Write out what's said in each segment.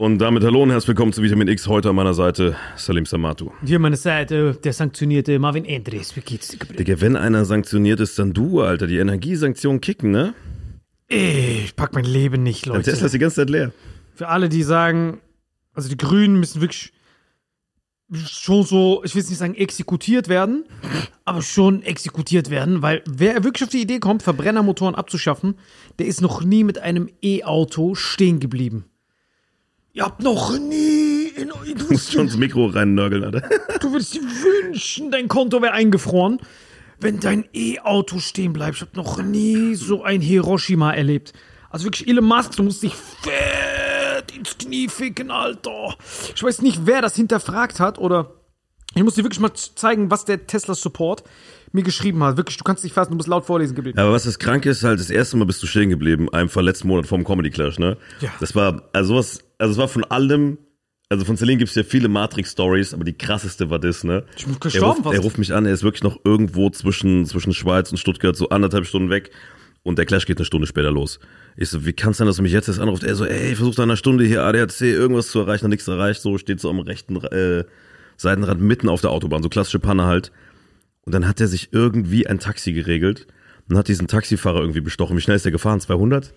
Und damit hallo und herzlich willkommen zu Vitamin X. Heute an meiner Seite Salim Samatu. Hier meine Seite, der sanktionierte Marvin Endres. Wie geht's dir? Digga, wenn einer sanktioniert ist, dann du, Alter. Die Energiesanktionen kicken, ne? Ich pack mein Leben nicht, Leute. Tesla ist die ganze Zeit leer. Für alle, die sagen, also die Grünen müssen wirklich schon so, ich will jetzt nicht sagen exekutiert werden, aber schon exekutiert werden, weil wer wirklich auf die Idee kommt, Verbrennermotoren abzuschaffen, der ist noch nie mit einem E-Auto stehen geblieben. Ihr habt noch nie in Du musst schon ins Mikro reinnörgeln, Alter. Du würdest dir wünschen, dein Konto wäre eingefroren, wenn dein E-Auto stehen bleibt. Ich habe noch nie so ein Hiroshima erlebt. Also wirklich, Elon Musk, du musst dich fett ins Knie ficken, Alter. Ich weiß nicht, wer das hinterfragt hat oder ich muss dir wirklich mal zeigen, was der Tesla Support mir geschrieben hat. Wirklich, du kannst dich fassen, du musst laut vorlesen geblieben. Ja, aber was das Kranke ist, halt, das erste Mal bist du stehen geblieben, einfach letzten Monat vorm Comedy Clash, ne? Ja. Das war, also was, also es war von allem, also von Celine gibt's ja viele Matrix-Stories, aber die krasseste war das, ne? Ich bin er, gestorben ruft, fast. er ruft mich an, er ist wirklich noch irgendwo zwischen, zwischen Schweiz und Stuttgart, so anderthalb Stunden weg. Und der Clash geht eine Stunde später los. Ich so, wie kann es sein, dass du mich jetzt erst anruft? Er so, ey, ich versuch da in einer Stunde hier ADAC irgendwas zu erreichen, hat nichts erreicht. So steht so am rechten äh, Seitenrand mitten auf der Autobahn, so klassische Panne halt. Und dann hat er sich irgendwie ein Taxi geregelt und hat diesen Taxifahrer irgendwie bestochen. Wie schnell ist der gefahren? 200?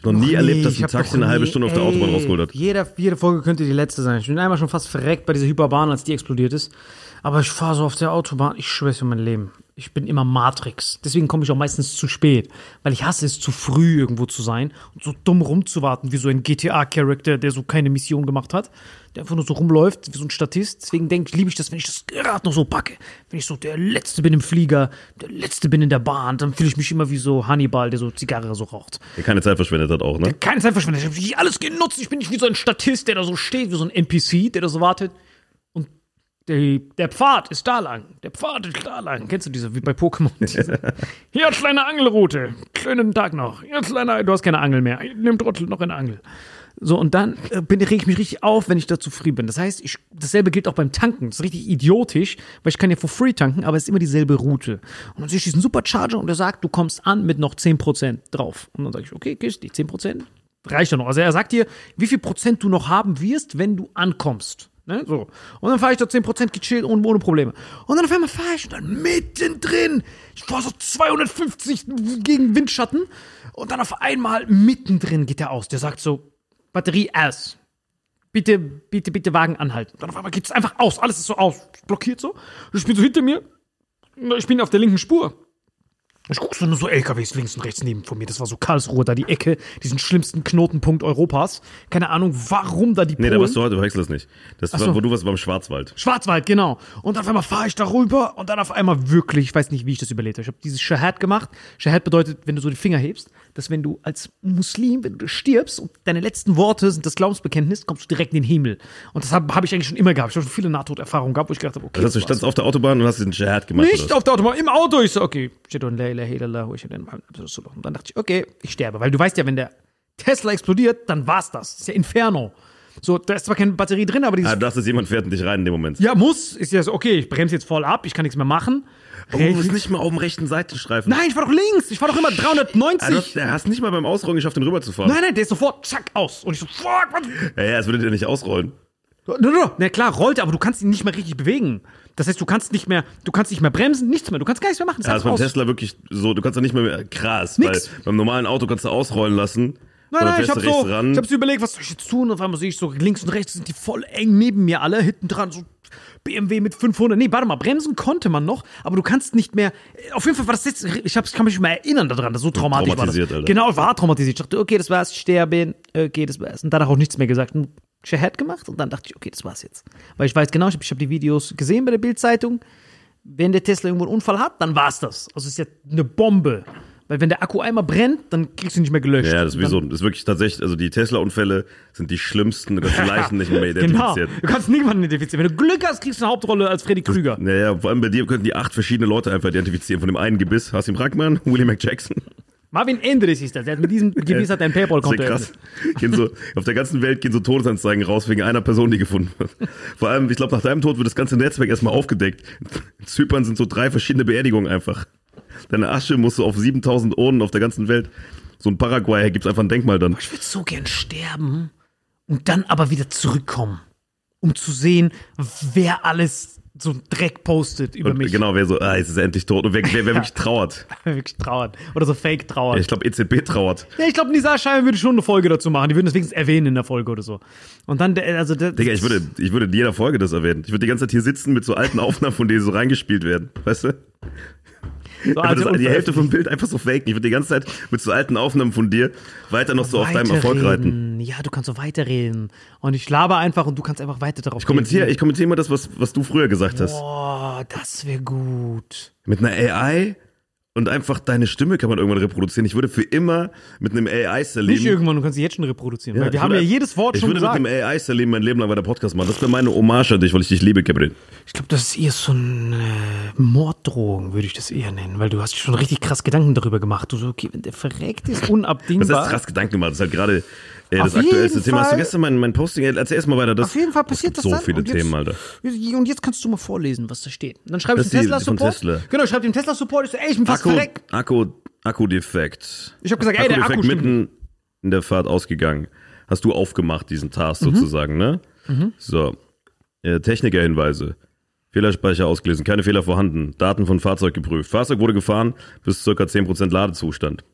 Ich habe noch nie erlebt, dass ein Taxi eine halbe Stunde auf der Autobahn rausgeholt hat. Jeder, jede Folge könnte die letzte sein. Ich bin einmal schon fast verreckt bei dieser Hyperbahn, als die explodiert ist. Aber ich fahre so auf der Autobahn, ich schwöre für mein Leben. Ich bin immer Matrix. Deswegen komme ich auch meistens zu spät. Weil ich hasse es, zu früh irgendwo zu sein und so dumm rumzuwarten, wie so ein GTA-Charakter, der so keine Mission gemacht hat. Der einfach nur so rumläuft, wie so ein Statist. Deswegen denke ich, liebe ich das, wenn ich das gerade noch so packe. Wenn ich so der Letzte bin im Flieger, der Letzte bin in der Bahn, dann fühle ich mich immer wie so Hannibal, der so Zigarre so raucht Der keine Zeit verschwendet hat auch, ne? keine Zeit verschwendet. Ich habe alles genutzt. Ich bin nicht wie so ein Statist, der da so steht, wie so ein NPC, der da so wartet. Und der, Pfad ist da lang. Der Pfad ist da lang. Kennst du diese, wie bei Pokémon? Diese, Hier eine kleine Angelroute. Schönen Tag noch. Hier kleiner, du hast keine Angel mehr. Nimm trotzdem noch eine Angel. So, und dann äh, bin, reg ich mich richtig auf, wenn ich da zu früh bin. Das heißt, ich, dasselbe gilt auch beim Tanken. Das ist richtig idiotisch, weil ich kann ja for free tanken, aber es ist immer dieselbe Route. Und dann sehe ich diesen Supercharger und der sagt, du kommst an mit noch 10% drauf. Und dann sage ich, okay, Kist, die 10% reicht ja noch. Also er sagt dir, wie viel Prozent du noch haben wirst, wenn du ankommst. Ne? So. Und dann fahre ich da 10% gechillt und ohne Probleme. Und dann auf einmal fahre ich und dann mittendrin, ich fahre so 250 gegen Windschatten und dann auf einmal mittendrin geht der aus. Der sagt so, Batterie aus. Bitte, bitte, bitte Wagen anhalten. Dann auf einmal geht es einfach aus. Alles ist so aus. Blockiert so. Ich bin so hinter mir. Ich bin auf der linken Spur. Ich guck so nur so LKWs links und rechts neben von mir. Das war so Karlsruhe, da die Ecke, diesen schlimmsten Knotenpunkt Europas. Keine Ahnung, warum da die Nee, Polen. da warst du heute, verwechsel das nicht. Das war, so. wo du warst, beim Schwarzwald. Schwarzwald, genau. Und auf einmal fahre ich da rüber und dann auf einmal wirklich, ich weiß nicht, wie ich das überlebt habe. Ich habe dieses Shahad gemacht. Shahad bedeutet, wenn du so den Finger hebst, dass wenn du als Muslim, wenn du stirbst und deine letzten Worte sind das Glaubensbekenntnis, kommst du direkt in den Himmel. Und das habe hab ich eigentlich schon immer gehabt. Ich habe schon viele Nahtoderfahrungen gehabt, wo ich gedacht habe, okay. Heißt, du standst auf der Autobahn und hast den Jihad gemacht. nicht auf der Autobahn, im Auto. Ich so, okay. Und dann dachte ich, okay, ich sterbe. Weil du weißt ja, wenn der Tesla explodiert, dann war's das. Das ist ja Inferno. So, da ist zwar keine Batterie drin, aber dieses Ah, du dachtest, jemand fährt in dich rein in dem Moment. Ja, muss. Ist ja so, okay, ich bremse jetzt voll ab, ich kann nichts mehr machen. Oh, du bist nicht mal auf dem rechten Seitenstreifen. Nein, ich fahr doch links. Ich fahr doch immer Ah, du 390. hast, du hast nicht mal beim Ausrollen geschafft, den rüberzufahren. nein, nein, der ist sofort, zack, aus. Und ich so, fuck, was? Ja, ja, es würde dir nicht ausrollen. No, no, no. Na klar, rollt, aber du kannst ihn nicht mehr richtig bewegen. Das heißt, du kannst nicht mehr, du kannst nicht mehr bremsen, nichts mehr. Du kannst gar nichts mehr machen. Das Ja, ist beim aus. Tesla wirklich so, du kannst da nicht mehr, mehr krass, Nix. weil beim normalen Auto kannst du ausrollen lassen. Nein, nein, ich hab so, ich hab so überlegt, was soll ich jetzt tun? Und auf einmal sehe ich so, links und rechts sind die voll eng neben mir alle, hinten dran so BMW mit 500. Nee, warte mal, bremsen konnte man noch, aber du kannst nicht mehr. Auf jeden Fall war das jetzt, ich hab's, kann mich nicht mehr erinnern daran, das so traumatisch war das. Traumatisiert, Alter. Genau, ich war traumatisiert. Ich dachte, okay, das war's, ich sterbe, okay, das war's. Und danach auch nichts mehr gesagt. Nur Shahad gemacht und dann dachte ich, okay, das war's jetzt. Weil ich weiß genau, ich habe ich hab die Videos gesehen bei der Bildzeitung. Wenn der Tesla irgendwo einen Unfall hat, dann war's das. Also es ist ja eine Bombe. Weil wenn der Akku einmal brennt, dann kriegst du ihn nicht mehr gelöscht. Ja, das ist wie so. Das ist wirklich tatsächlich, also die Tesla-Unfälle sind die schlimmsten, du kannst die Leichen nicht mehr Genau. identifizieren. Du kannst niemanden identifizieren. Wenn du Glück hast, kriegst du eine Hauptrolle als Freddy Krüger. Naja, vor allem bei dir könnten die acht verschiedene Leute einfach identifizieren. Von dem einen Gebiss, Hasim Brackmann, Willie McJackson. Marvin Endres ist das. Der hat mit diesem Gebiss hat ein Paypal-Konto krass. Gehen so, auf der ganzen Welt gehen so Todesanzeigen raus wegen einer Person, die gefunden wird. Vor allem, ich glaube, nach deinem Tod wird das ganze Netzwerk erstmal aufgedeckt. In Zypern sind so drei verschiedene Beerdigungen einfach. Deine Asche musst du auf 7000 Urnen auf der ganzen Welt. So in Paraguay gibt's einfach ein Denkmal dann. Ich würde so gern sterben und dann aber wieder zurückkommen, um zu sehen, wer alles so einen Dreck postet über Und mich. genau, wer so, ah, jetzt ist er endlich tot. Und wer, wer, wer wirklich trauert. Wer wirklich trauert. Oder so fake trauert. Ja, ich glaube, EZB trauert. Ja, ich glaube, Nisa Scheibe würde schon eine Folge dazu machen. Die würden das wenigstens erwähnen in der Folge oder so. Und dann, also der, Digga, ich würde, ich würde in jeder Folge das erwähnen. Ich würde die ganze Zeit hier sitzen mit so alten Aufnahmen, von denen so reingespielt werden. Weißt du? So Aber alte das, die Hälfte vom Bild einfach so faken. Ich würde die ganze Zeit mit so alten Aufnahmen von dir weiter noch so auf deinem Erfolg reiten. Weiterreden. Ja, du kannst so weiterreden. Und ich laber einfach und du kannst einfach weiter darauf Ich kommentiere, ich kommentiere immer das, was, was du früher gesagt hast. Boah, das wäre gut. Mit einer AI und einfach deine Stimme kann man irgendwann reproduzieren. Ich würde für immer mit einem AI Nicht irgendwann, du kannst sie jetzt schon reproduzieren. ich wir haben ja würde- jedes Wort ich schon würde gesagt. mit dem AI Salim mein Leben lang weiter Podcast machen. Das wäre meine Hommage an dich, weil ich dich liebe, Gabriel. Ich glaube, das ist eher so eine Morddrohung, würde ich das eher nennen. Weil du hast schon richtig krass Gedanken darüber gemacht. Du so, okay, wenn der verreckt ist, Das unabdingbar. ist krass Gedanken gemacht. Das ist halt gerade äh, das Auf aktuellste jeden Thema. Hast du Fall. gestern mein, mein Posting? Erzähl erst mal weiter. Das, Auf jeden Fall passiert das so dann. viele jetzt, Themen, Alter. Und jetzt kannst du mal vorlesen, was da steht. Und dann schreibe ich dem Tesla-Support. Tesla. Genau, ich schreibe dem Tesla-Support. Ich so, ey, ich bin fast Akku, verreckt. Akku, Akkudefekt. Ich hab gesagt, ey, der Akku mitten in der Fahrt ausgegangen. Hast du aufgemacht, diesen Task Mhm. sozusagen, ne? So. Äh, Technikerhinweise. Fehlerspeicher ausgelesen, keine Fehler vorhanden. Daten von Fahrzeug geprüft. Fahrzeug wurde gefahren bis ca. 10% Ladezustand.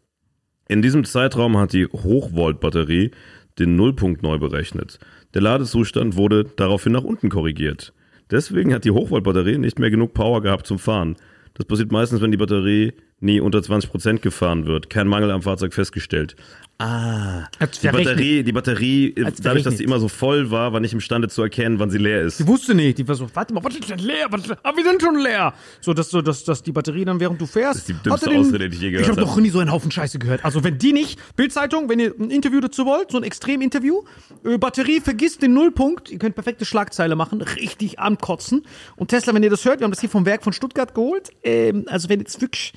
In diesem Zeitraum hat die Hochvolt-Batterie den Nullpunkt neu berechnet. Der Ladezustand wurde daraufhin nach unten korrigiert. Deswegen hat die Hochvolt-Batterie nicht mehr genug Power gehabt zum Fahren. Das passiert meistens, wenn die Batterie nie unter 20% gefahren wird. Kein Mangel am Fahrzeug festgestellt. Ah, die. Batterie, die Batterie, äh, dadurch, dass die immer so voll war, war nicht imstande zu erkennen, wann sie leer ist. Die wusste nicht. Die war so, warte mal, was ist denn leer? Was, ah, wir sind schon leer. So, dass, so, dass, dass die Batterie dann, während du fährst. ist die dümmste den- Ausrede, die ich je gehört Ich habe habe. noch nie so einen Haufen Scheiße gehört. Also, wenn die nicht, Bildzeitung, wenn ihr ein Interview dazu wollt, so ein Extrem-Interview, äh, Batterie vergisst den Nullpunkt, ihr könnt perfekte Schlagzeile machen, richtig ankotzen. Und Tesla, wenn ihr das hört, wir haben das hier vom Werk von Stuttgart geholt. Ähm, also, wenn jetzt wirklich.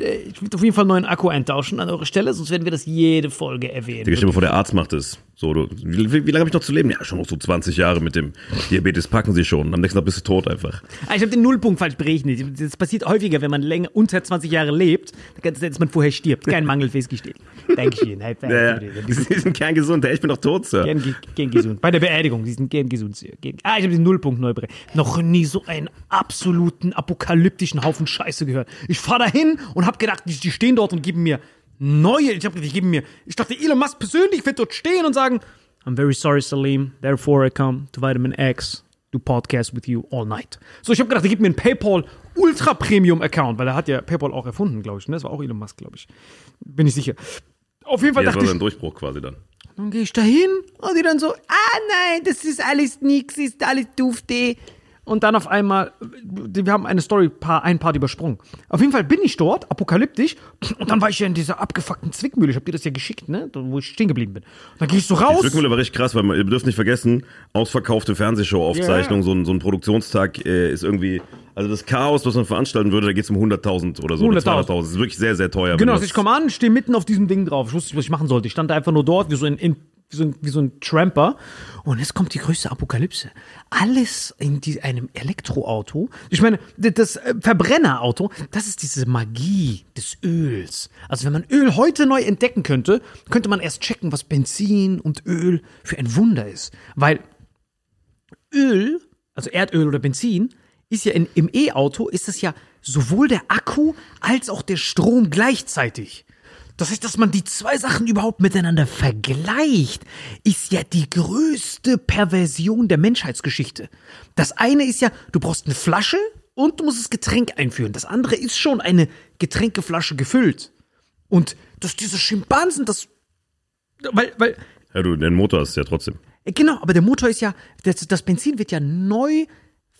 Äh, Ich würde auf jeden Fall einen neuen Akku eintauschen an eurer Stelle, sonst werden wir das jede Folge erwähnen. Digga, stell dir mal vor, der Arzt macht es. So, du, wie, wie, lange habe ich noch zu leben? Ja, schon noch so 20 Jahre mit dem Diabetes packen sie schon. Am nächsten Tag bist du tot einfach. Ah, ich habe den Nullpunkt falsch berechnet. Das passiert häufiger, wenn man länger unter 20 Jahre lebt, dass man vorher stirbt. Kein Mangel festgestellt. Dankeschön. Five. Ja. Sie sind kerngesund, ey, ich bin doch tot, Sir. Gern, ge- gern gesund. Bei der Beerdigung, die sind gern gesund. Sir. Gern, ah, ich habe den Nullpunkt neu berechnet. Noch nie so einen absoluten apokalyptischen Haufen Scheiße gehört. Ich fahre dahin und habe gedacht, die, die stehen dort und geben mir neue. Ich habe geben mir. Ich dachte, Elon Musk persönlich wird dort stehen und sagen, I'm very sorry, Salim. Therefore I come to Vitamin X to podcast with you all night. So, ich habe gedacht, er gibt mir einen PayPal Ultra Premium Account, weil er hat ja PayPal auch erfunden, glaube ich. Ne? Das war auch Elon Musk, glaube ich. Bin ich sicher. Auf jeden Fall Jetzt dachte war ich, Durchbruch quasi dann. dann gehe ich da hin und die dann so, ah nein, das ist alles nix, ist alles dufte. Und dann auf einmal, wir haben eine Story, paar, ein Part übersprungen. Auf jeden Fall bin ich dort, apokalyptisch, und dann war ich ja in dieser abgefuckten Zwickmühle. Ich habe dir das ja geschickt, ne, wo ich stehen geblieben bin. Und dann gehe ich so Die raus. Zwickmühle war richtig krass, weil man, ihr dürft nicht vergessen, ausverkaufte Fernsehshow-Aufzeichnung, Ja. so, ein, so ein Produktionstag äh, ist irgendwie, also das Chaos, was man veranstalten würde, da geht es um 100.000 oder so, oder 100.000. 200.000. Das ist wirklich sehr, sehr teuer. Genau, du also ich komme an, stehe mitten auf diesem Ding drauf. Ich wusste nicht, was ich machen sollte. Ich stand da einfach nur dort, wie so ein, in, wie so ein, wie so ein Tramper. Und jetzt kommt die größte Apokalypse. Alles in die, einem Elektroauto. Ich meine, das äh, Verbrennerauto, das ist diese Magie des Öls. Also wenn man Öl heute neu entdecken könnte, könnte man erst checken, was Benzin und Öl für ein Wunder ist. Weil Öl, also Erdöl oder Benzin, ist ja in, im E-Auto ist es ja sowohl der Akku als auch der Strom gleichzeitig. Das heißt, dass man die zwei Sachen überhaupt miteinander vergleicht, ist ja die größte Perversion der Menschheitsgeschichte. Das eine ist ja, du brauchst eine Flasche und du musst das Getränk einführen. Das andere ist schon eine Getränkeflasche gefüllt. Und dass diese Schimpansen das, weil, weil Ja, du, den Motor hast du ja trotzdem. äh, Genau, aber der Motor ist ja, das, das Benzin wird ja neu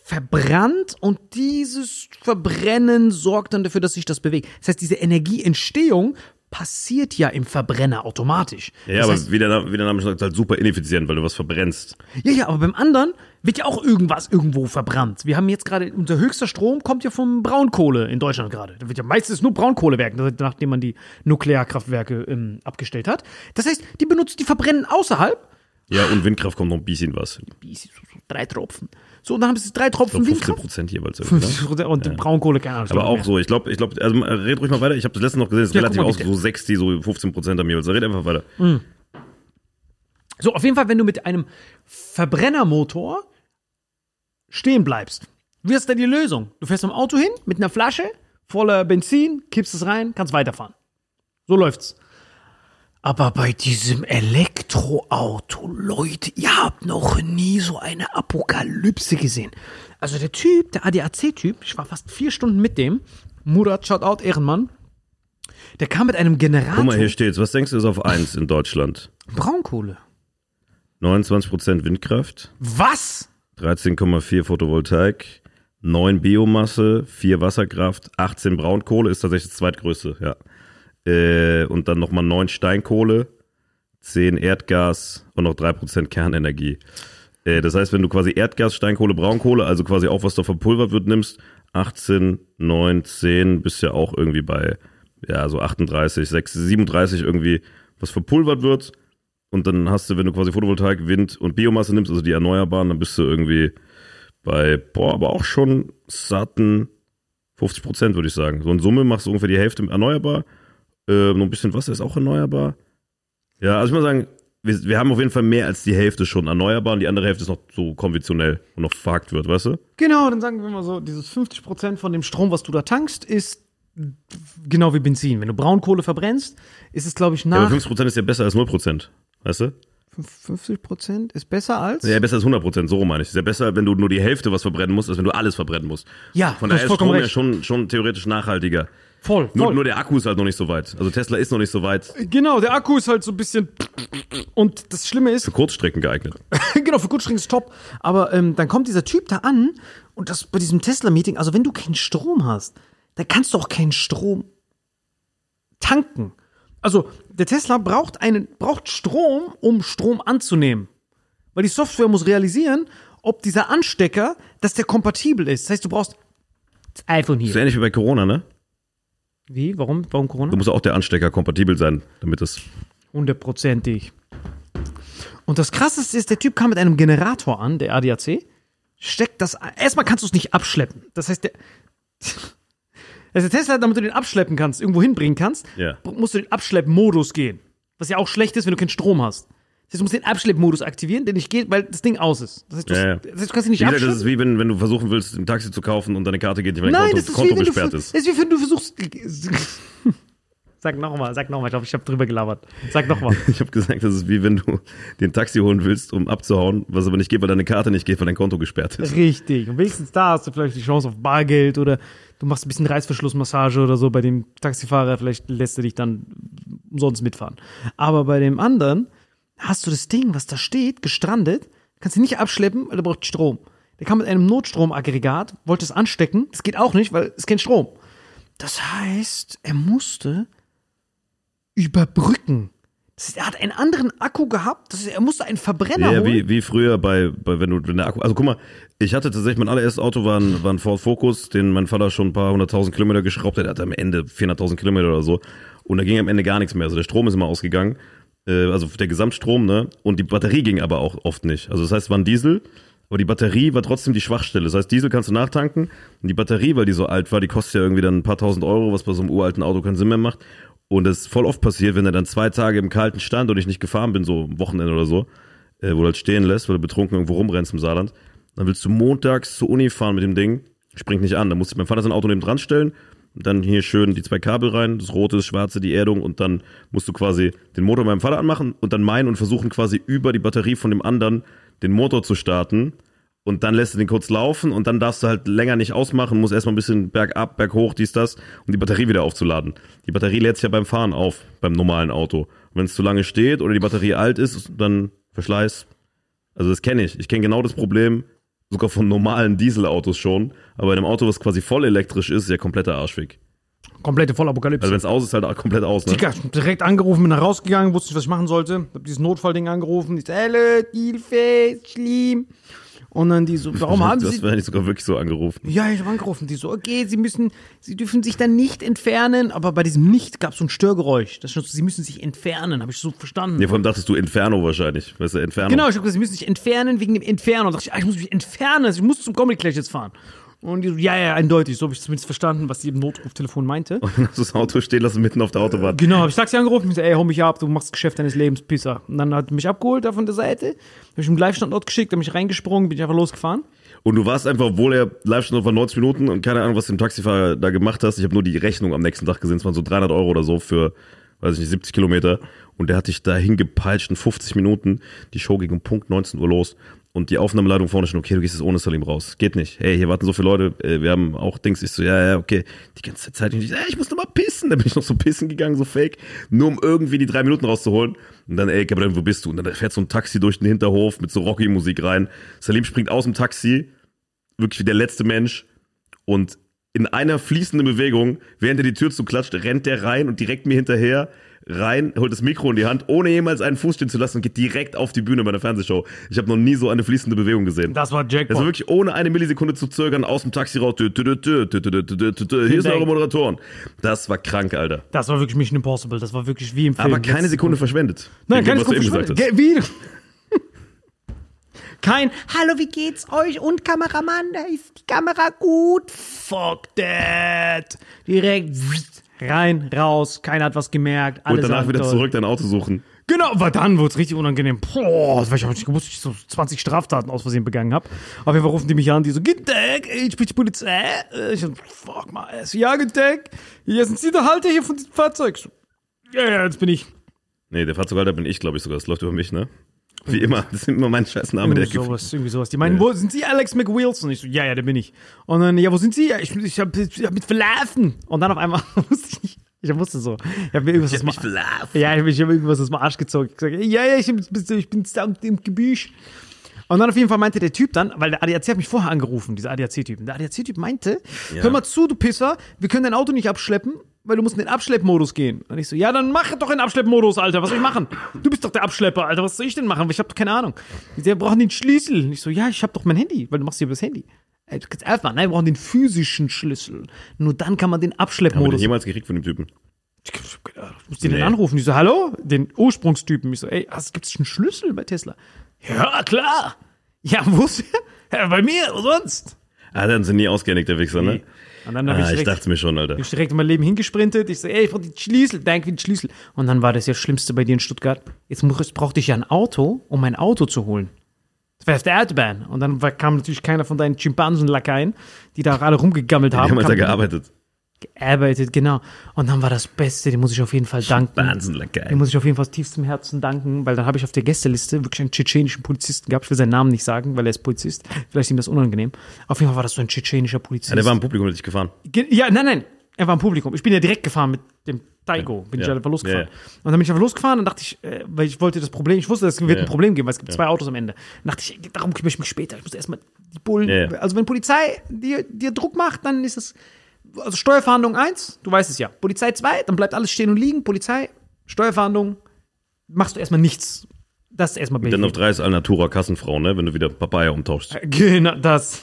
verbrannt und dieses Verbrennen sorgt dann dafür, dass sich das bewegt. Das heißt, diese Energieentstehung passiert ja im Verbrenner automatisch. Ja, das aber heißt, wie, der, Na- wie der Name schon sagt, halt super ineffizient, weil du was verbrennst. ja, ja, aber beim anderen wird ja auch irgendwas irgendwo verbrannt. Wir haben jetzt gerade, unser höchster Strom kommt ja vom Braunkohle in Deutschland gerade. Da wird ja meistens nur Braunkohlewerken, nachdem man die Nuklearkraftwerke ähm, abgestellt hat. Das heißt, die benutzen, die verbrennen außerhalb Ja, und Windkraft kommt noch ein bisschen was. Ist es? So, so drei Tropfen. So, und dann haben sie drei Tropfen Ich glaub, 15 Windkraft. Prozent jeweils. irgendwie, ne? 50 Prozent und Braunkohle, keine Ahnung. Aber auch so, ich glaube, ich glaube, also red ruhig mal weiter. Ich habe das letzte noch gesehen, das ist Ja, relativ mal, aus, so 60, so 15 Prozent am jeweils. Red einfach weiter. So, auf jeden Fall, wenn du mit einem Verbrennermotor stehen bleibst, wie ist denn die Lösung? Du fährst am Auto hin mit einer Flasche voller Benzin, kippst es rein, kannst weiterfahren. So läuft's. Aber bei diesem Elektroauto, Leute, ihr habt noch nie so eine Apokalypse gesehen. Also der Typ, der ADAC-Typ, ich war fast vier Stunden mit dem, Murat, Shoutout, Ehrenmann, der kam mit einem Generator. Guck mal, hier steht's. Was denkst du ist auf 1 in Deutschland? Braunkohle. 29% Windkraft, Was? 13,4 Photovoltaik, 9 Biomasse, 4 Wasserkraft, 18 Braunkohle ist tatsächlich das zweitgrößte, ja. Äh, und dann nochmal 9 Steinkohle, 10 Erdgas und noch 3% Kernenergie. Äh, das heißt, wenn du quasi Erdgas, Steinkohle, Braunkohle, also quasi auch was da verpulvert wird, nimmst, 18, 9, 10, bist ja auch irgendwie bei, ja, so 38, 6, 37 irgendwie, was verpulvert wird. Und dann hast du, wenn du quasi Photovoltaik, Wind und Biomasse nimmst, also die Erneuerbaren, dann bist du irgendwie bei, boah, aber auch schon satten 50 Prozent, würde ich sagen. So in Summe machst du ungefähr die Hälfte erneuerbar. Äh, noch ein bisschen Wasser ist auch erneuerbar. Ja, also ich muss sagen, wir, wir haben auf jeden Fall mehr als die Hälfte schon erneuerbar und die andere Hälfte ist noch so konventionell und noch verhakt wird, weißt du? Genau, dann sagen wir mal so, dieses 50% von dem Strom, was du da tankst, ist genau wie Benzin. Wenn du Braunkohle verbrennst, ist es, glaube ich, Ja, nach aber 50 Prozent ist ja besser als 0 Prozent, weißt du? 50% ist besser als? Ja, besser als 100 Prozent, so rum meine ich. Ist ja besser, wenn du nur die Hälfte was verbrennen musst, als wenn du alles verbrennen musst. Ja, Von daher ist Strom ja recht. schon, schon theoretisch nachhaltiger. Voll, Nur, voll. nur der Akku ist halt noch nicht so weit. Also Tesla ist noch nicht so weit genau, der Akku ist halt so ein bisschen. Und das Schlimme ist, für Kurzstrecken geeignet. genau, für Kurzstrecken ist top. Aber ähm, dann kommt dieser Typ da an und das bei diesem Tesla-Meeting, also wenn du keinen Strom hast, dann kannst du auch keinen Strom tanken. Also der Tesla braucht einen, braucht Strom, um Strom anzunehmen. Weil die Software muss realisieren, ob dieser Anstecker, dass der kompatibel ist. Das heißt, du brauchst das iPhone hier. ja ähnlich wie bei Corona, ne? Wie? Warum? Warum Corona? Da muss auch der Anstecker kompatibel sein, damit das. Hundertprozentig. Und das krasseste ist, der Typ kam mit einem Generator an, der ADAC, steckt das. Erstmal kannst du es nicht abschleppen. Das heißt, der. Also der Tesla, damit du den abschleppen kannst, irgendwo hinbringen kannst, Ja. musst du den Abschleppmodus gehen. Was ja auch schlecht ist, wenn du keinen Strom hast. Heißt, du musst den Abschleppmodus aktivieren, der nicht geht, weil das Ding aus ist. Das heißt, du, Ja, ja. das heißt, du kannst ihn nicht Wie gesagt, das abschleppen. ist wie wenn, wenn du versuchen willst, ein Taxi zu kaufen und deine Karte geht nicht, weil dein Nein, Konto, das ist Konto wie wenn gesperrt du, ist. Das ist wie wenn du versuchst. sag nochmal, sag nochmal. Ich glaube, ich habe drüber gelabert. Sag nochmal. Ich habe gesagt, das ist wie wenn du den Taxi holen willst, um abzuhauen, was aber nicht geht, weil deine Karte nicht geht, weil dein Konto gesperrt ist. Richtig. Und wenigstens da hast du vielleicht die Chance auf Bargeld oder du machst ein bisschen Reißverschlussmassage oder so bei dem Taxifahrer. Vielleicht lässt er dich dann umsonst mitfahren. Aber bei dem anderen hast du das Ding, was da steht, gestrandet, kannst du nicht abschleppen, weil der braucht Strom. Der kam mit einem Notstromaggregat, wollte es anstecken. Das geht auch nicht, weil es kein Strom. Das heißt, er musste überbrücken. Er hat einen anderen Akku gehabt. Heißt, er musste einen Verbrenner Ja, holen. wie, wie früher bei, bei wenn du wenn der Akku. Also guck mal, ich hatte tatsächlich mein allererstes Auto war ein, war ein Ford Focus, den mein Vater schon ein paar hunderttausend Kilometer geschraubt hat. Der hatte am Ende 400.000 Kilometer oder so. Und da ging am Ende gar nichts mehr. Also der Strom ist immer ausgegangen. Äh, also der Gesamtstrom, ne? Und die Batterie ging aber auch oft nicht. Also das heißt, es war ein Diesel, aber die Batterie war trotzdem die Schwachstelle. Das heißt, Diesel kannst du nachtanken. Und die Batterie, weil die so alt war, die kostet ja irgendwie dann ein paar tausend Euro, was bei so einem uralten Auto keinen Sinn mehr macht. Und das ist voll oft passiert, wenn er dann zwei Tage im Kalten stand und ich nicht gefahren bin, so am Wochenende oder so, äh, wo du halt stehen lässt, weil du betrunken irgendwo rumrennst im Saarland. Dann willst du montags zur Uni fahren mit dem Ding, springt nicht an. Dann musste mein Vater sein Auto neben dran stellen, dann hier schön die zwei Kabel rein, das rote, das schwarze, die Erdung und dann musst du quasi den Motor meinem Vater anmachen und dann meinen und versuchen quasi über die Batterie von dem anderen den Motor zu starten. Und dann lässt du den kurz laufen und dann darfst du halt länger nicht ausmachen, musst erstmal ein bisschen bergab, berghoch, dies, das, um die Batterie wieder aufzuladen. Die Batterie lädt sich ja beim Fahren auf, beim normalen Auto. Wenn es zu lange steht oder die Batterie alt ist, dann Verschleiß. Also das kenne ich. Ich kenne genau das Problem, sogar von normalen Dieselautos schon. Aber bei einem Auto, was quasi voll elektrisch ist, ist ja kompletter Arschweg. Komplette Vollapokalypse. Also wenn es aus ist, halt komplett aus, ne? Digga, direkt angerufen, bin da rausgegangen, wusste nicht, was ich machen sollte. Hab dieses Notfallding angerufen. Ich so, hallo, Hilfe, schlimm. Und dann die so, warum haben du Sie... hast wahrscheinlich sogar wirklich so angerufen. Ja, ich habe angerufen. Die so, okay, Sie müssen, Sie dürfen sich dann nicht entfernen. Aber bei diesem Nicht gab es so ein Störgeräusch. Das stand so, Sie müssen sich entfernen. Habe ich so verstanden. Ja, vor allem dachtest du Inferno wahrscheinlich. Weißt du, Inferno. Genau, ich habe gesagt, Sie müssen sich entfernen wegen dem Entfernen. Und dachte ich, ah, ich muss mich entfernen. Ich muss zum Comedy Clash jetzt fahren. Und die so, ja, ja, eindeutig. So habe ich zumindest verstanden, was die im Notruftelefon meinte. Und dann hast du das Auto stehen lassen mitten auf der Autobahn. Genau, habe ich Taxi angerufen, ich so, ey, hau mich ab, du machst das Geschäft deines Lebens, Pisser. Und dann hat er mich abgeholt da von der Seite, habe ich im Live-Standort geschickt, habe mich reingesprungen, bin ich einfach losgefahren. Und du warst einfach, obwohl er live stand, war 90 Minuten und keine Ahnung, was du dem Taxifahrer da gemacht hast. Ich habe nur die Rechnung am nächsten Tag gesehen. Es waren so 300 Euro oder so für, weiß ich nicht, 70 Kilometer. Und der hat dich dahin gepeitscht in 50 Minuten. Die Show ging um Punkt 19 Uhr los. Und die Aufnahmeleitung vorne schon, okay, du gehst jetzt ohne Salim raus. Geht nicht. Hey, hier warten so viele Leute. äh, Wir haben auch Dings. Ich so, ja, ja, okay. Die ganze Zeit. Ich, ey, ich muss noch mal pissen. Da bin ich noch so pissen gegangen, so fake. Nur um irgendwie die drei Minuten rauszuholen. Und dann, ey, Gabriel, wo bist du? Und dann fährt so ein Taxi durch den Hinterhof mit so Rocky-Musik rein. Salim springt aus dem Taxi. Wirklich wie der letzte Mensch. Und in einer fließenden Bewegung, während er die Tür zuklatscht, rennt der rein und direkt mir hinterher rein, holt das Mikro in die Hand, ohne jemals einen Fuß stehen zu lassen und geht direkt auf die Bühne bei einer Fernsehshow. Ich habe noch nie so eine fließende Bewegung gesehen. Das war Jack. Das war wirklich ohne eine Millisekunde zu zögern aus dem Taxi raus. Hier sind eure Moderatoren. Das war krank, Alter. Das war wirklich Mission Impossible. Das war wirklich wie im Film. Aber keine Sekunde verschwendet. Nein, keine Sekunde verschwendet. Wie? Kein Hallo, wie geht's euch? Und Kameramann, da ist die Kamera gut. Fuck that. Direkt rein, raus. Keiner hat was gemerkt. Und danach wieder toll. zurück dein Auto suchen. Genau, weil dann wurde es richtig unangenehm. Boah, das ich auch nicht gewusst, dass ich so 20 Straftaten aus Versehen begangen habe. Auf jeden Fall rufen die mich an, die so, Tag, ich bin die Polizei. Ich so, fuck mal, ja, Tag. Hier sind Sie der Halter hier von diesem Fahrzeug. So, ja, ja, jetzt bin ich. Nee, der Fahrzeughalter bin ich, glaube ich sogar. Das läuft über mich, ne? Wie immer. Das ist immer mein scheiß Name, der sowas, irgendwie sowas. Die meinen, wo sind Sie Alex McWilson? Ich so, ja, ja, der bin ich. Und dann, ja, wo sind Sie? Ja, ich, ich hab, ich hab mit verlaufen. Und dann auf einmal wusste ich. Ich wusste so. Ich hab mir irgendwas Ich hab aus mich verlaufen. Ja, ich hab, ich hab irgendwas aus dem Arsch gezogen. Ich gesagt, ja, ja, ich bin, ich bin da im Gebüsch. Und dann auf jeden Fall meinte der Typ dann, weil der ADAC hat mich vorher angerufen, dieser ADAC-Typ. Der ADAC-Typ meinte, hör mal zu, du Pisser, wir können dein Auto nicht abschleppen, weil du musst in den Abschleppmodus gehen. Und ich so, ja, dann mach doch in den Abschleppmodus, Alter, was soll ich machen? Du bist doch der Abschlepper, Alter, was soll ich denn machen? Ich hab doch keine Ahnung. Der braucht den Schlüssel. Und ich so, ja, ich hab doch mein Handy, weil du machst hier über das Handy. Ey, du kannst einfach, nein, wir brauchen den physischen Schlüssel. Nur dann kann man den Haben wir den Abschleppmodus jemals gekriegt von dem Typen? ich muss den Nee. dann anrufen. Ich so, hallo? Den Ursprungstypen. Ich so, ey, hast, gibt's einen Schlüssel bei Tesla? Ja, klar. Ja, wo ist der? Ja, bei mir, wo sonst? Ah, dann sind nie ausgehändigt, der Wichser, ne? Und dann habe Ah, ich ich direkt, dachte mir schon, Alter. ich direkt in mein Leben hingesprintet. Ich so, ey, ich brauch den Schlüssel. Danke für den Schlüssel. Und dann war das ja das Schlimmste bei dir in Stuttgart. Jetzt brauchte ich ja ein Auto, um mein Auto zu holen. Das war auf der Autobahn. Und dann kam natürlich keiner von deinen Schimpansen-Lakaien, die da alle rumgegammelt Die haben. haben halt da gearbeitet. Gearbeitet, genau. Und dann war das Beste, dem muss ich auf jeden Fall danken. Wahnsinn, Dem geil. muss ich auf jeden Fall aus tiefstem Herzen danken, weil dann habe ich auf der Gästeliste wirklich einen tschetschenischen Polizisten gehabt. Ich will seinen Namen nicht sagen, weil er ist Polizist. Vielleicht ist ihm das unangenehm. Auf jeden Fall war das so ein tschetschenischer Polizist. Ja, der war im Publikum mit dich gefahren. Ge- ja, nein, nein. Er war im Publikum. Ich bin ja direkt gefahren mit dem Taigo. Bin ich Ja. einfach losgefahren. Ja, ja. Und dann bin ich einfach losgefahren und dachte ich, äh, weil ich wollte das Problem, ich wusste, es wird ein. Problem geben, weil es gibt zwei Autos am Ende. Dann dachte ich, darum kümmere ich mich später. Ich muss erstmal die Bullen. Also wenn Polizei dir, dir Druck macht, dann ist es. Also Steuerfahndung 1, du weißt es ja. Polizei 2, dann bleibt alles stehen und liegen. Polizei, Steuerfahndung, machst du erstmal nichts. Das ist erstmal Dann auf Basic. drei ist Alnatura Kassenfrau, ne? Wenn du wieder Papaya umtauschst. Genau, das.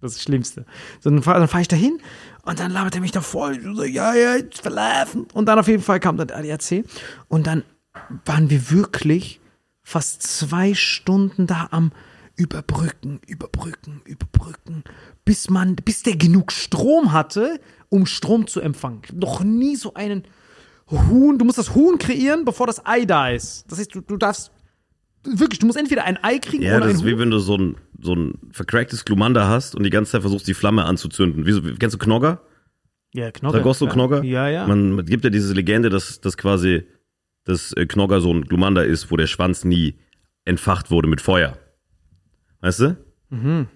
Das ist das Schlimmste. So, dann fahre fahr ich da hin und dann labert er mich da voll. Ich so, ja, ja, jetzt verlaufen. Und dann auf jeden Fall kam dann der ADAC. Und dann waren wir wirklich fast zwei Stunden da am Überbrücken, Überbrücken, Überbrücken, bis man, bis der genug Strom hatte, um Strom zu empfangen. Ich noch nie so einen Huhn, du musst das Huhn kreieren, bevor das Ei da ist. Das heißt, du, du darfst, wirklich, du musst entweder ein Ei kriegen Ja, oder das ein ist wie wenn du so ein, so ein vercracktes Glumanda hast und die ganze Zeit versuchst, die Flamme anzuzünden. Wie so, kennst du Knogger? Ja, Knogger. Tragosso ja. Knogger? Ja, ja. Man, man gibt ja diese Legende, dass, dass quasi das äh, Knogger so ein Glumanda ist, wo der Schwanz nie entfacht wurde mit Feuer. Weißt du? Nee.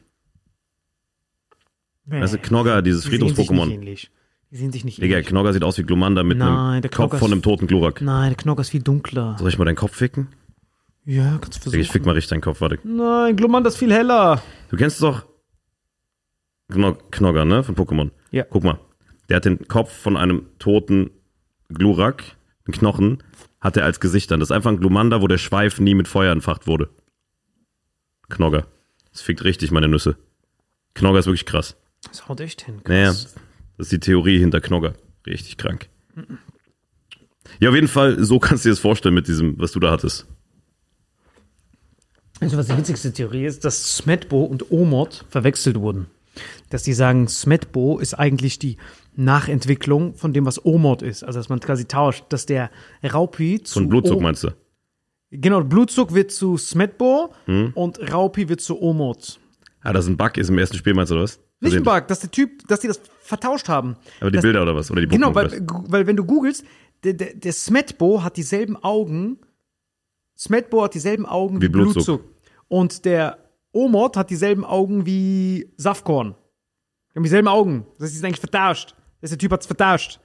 Weißt du, Knogger, dieses Die Friedhofs-Pokémon. ähnlich. Die sehen sich nicht Digga, ähnlich. Knogger sieht aus wie Glumanda mit Nein, einem Kopf von einem toten Glurak. Nein, der Knogger ist viel dunkler. Soll ich mal deinen Kopf ficken? Ja, kannst du Digga, versuchen. ich fick mal richtig deinen Kopf, warte. Nein, Glummand ist viel heller. Du kennst doch Kno- Knogger, ne? Von Pokémon. Ja. Guck mal. Der hat den Kopf von einem toten Glurak, den Knochen, hat er als Gesicht dann. Das ist einfach ein Glumanda, wo der Schweif nie mit Feuer entfacht wurde. Knogger. Das fickt richtig meine Nüsse. Knogger ist wirklich krass. Das haut echt hin. Naja, Krass. das ist die Theorie hinter Knogger. Richtig krank. Ja, auf jeden Fall, so kannst du dir das vorstellen mit diesem, was du da hattest. Also was die witzigste Theorie ist, dass Smetbo und Omod verwechselt wurden. dass die sagen, Smetbo ist eigentlich die Nachentwicklung von dem, was Omod ist. Also, dass man quasi tauscht, dass der Raupi zu Von Blutzug O- meinst du? Genau, Blutzug wird zu Smetbo Hm? und Raupi wird zu Omod. Ah, das ist ein Bug ist im ersten Spiel, meinst du was? Nicht ein. Bug, dass der Typ, dass die das vertauscht haben. Aber die dass, Bilder oder was? Oder die Genau, Pokémon weil, vielleicht? weil wenn du googelst, der, der, der Smetbo hat dieselben Augen. Smetbo hat dieselben Augen wie, Wie Blutzug. Blutzug. Und der Omod hat dieselben Augen wie Safkorn. Die haben dieselben Augen. Das sind eigentlich vertauscht. Das ist der Typ hat's vertauscht.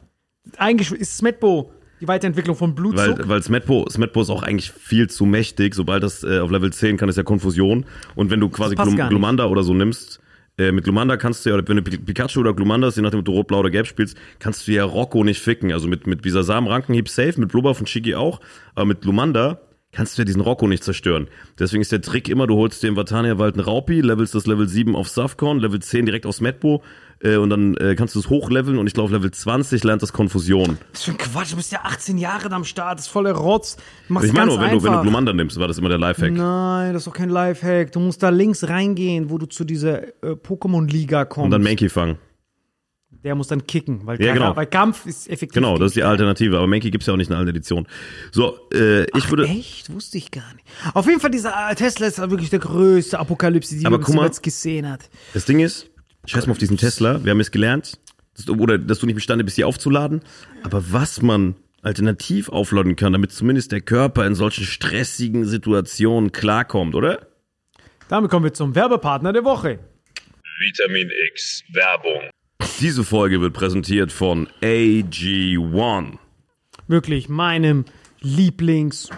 Eigentlich ist Smetbo die Weiterentwicklung von Blutzug. Weil, weil Smetbo, Smetbo ist auch eigentlich viel zu mächtig. Sobald das äh, auf Level 10 kann, ist ja Konfusion. Und wenn du quasi Glum. Glumanda oder so nimmst, äh, mit Glumanda kannst du ja, oder wenn du Pi- Pikachu oder Glumanda, je nachdem, ob du Rot, Blau oder Gelb spielst, kannst du ja Rocco nicht ficken. Also mit, mit Bisasam, Rankenhieb safe, mit Blubber von Shigi auch. Aber mit Glumanda kannst du ja diesen Rocco nicht zerstören. Deswegen ist der Trick immer, du holst dir im Vatania-Wald einen Raupi, levelst das Level 7 auf Safkorn, Level 10 direkt auf Smetbo äh, und dann äh, kannst du es hochleveln und ich glaube Level 20 lernt das Konfusion. das ist für ein Quatsch. Du bist ja 18 Jahre am Start. Das ist voller Rotz. Du machst Ich meine nur, wenn du, wenn du. Glumanda nimmst, war das immer der Lifehack. Nein, das ist doch kein Lifehack. Du musst da links reingehen, wo du zu dieser äh, Pokémon-Liga kommst. Und dann Mankey fangen. Der muss dann kicken, weil, Ja, genau. weil Kampf ist effektiv. Genau, das ist die Alternative. Aber Mankey gibt's ja auch nicht in allen Editionen. So, äh, ich würde. Echt? Wusste ich gar nicht. Auf jeden Fall, dieser äh, Tesla ist wirklich der größte Apokalypse, die man mal. jetzt gesehen hat. Das Ding ist, scheiß mal auf diesen Tesla. Wir haben es gelernt. Dass du, oder dass du nicht imstande bist, hier aufzuladen. Aber was man alternativ aufladen kann, damit zumindest der Körper in solchen stressigen Situationen klarkommt, oder? Damit kommen wir zum Werbepartner der Woche. Vitamin X Werbung. Diese Folge wird präsentiert von AG1. Wirklich meinem Lieblings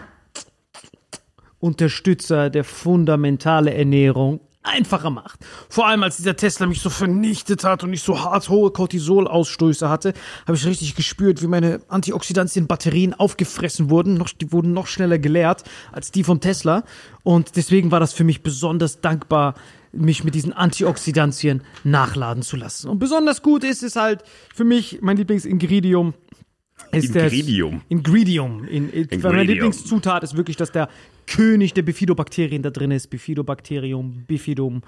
Unterstützer der fundamentale Ernährung einfacher macht. Vor allem als dieser Tesla mich so vernichtet hat und ich so hart hohe Cortisolausstoße hatte, habe ich richtig gespürt, wie meine Antioxidantien-Batterien aufgefressen wurden. Noch, die wurden noch schneller geleert als die vom Tesla. Und deswegen war das für mich besonders dankbar, mich mit diesen Antioxidantien nachladen zu lassen. Und besonders gut ist es halt für mich, mein Lieblingsingridium, ist Ingridium. Ingridium. In, in, Ingridium. Meine Lieblingszutat ist wirklich, dass der König der Bifidobakterien da drin ist. Bifidobakterium, Bifidum.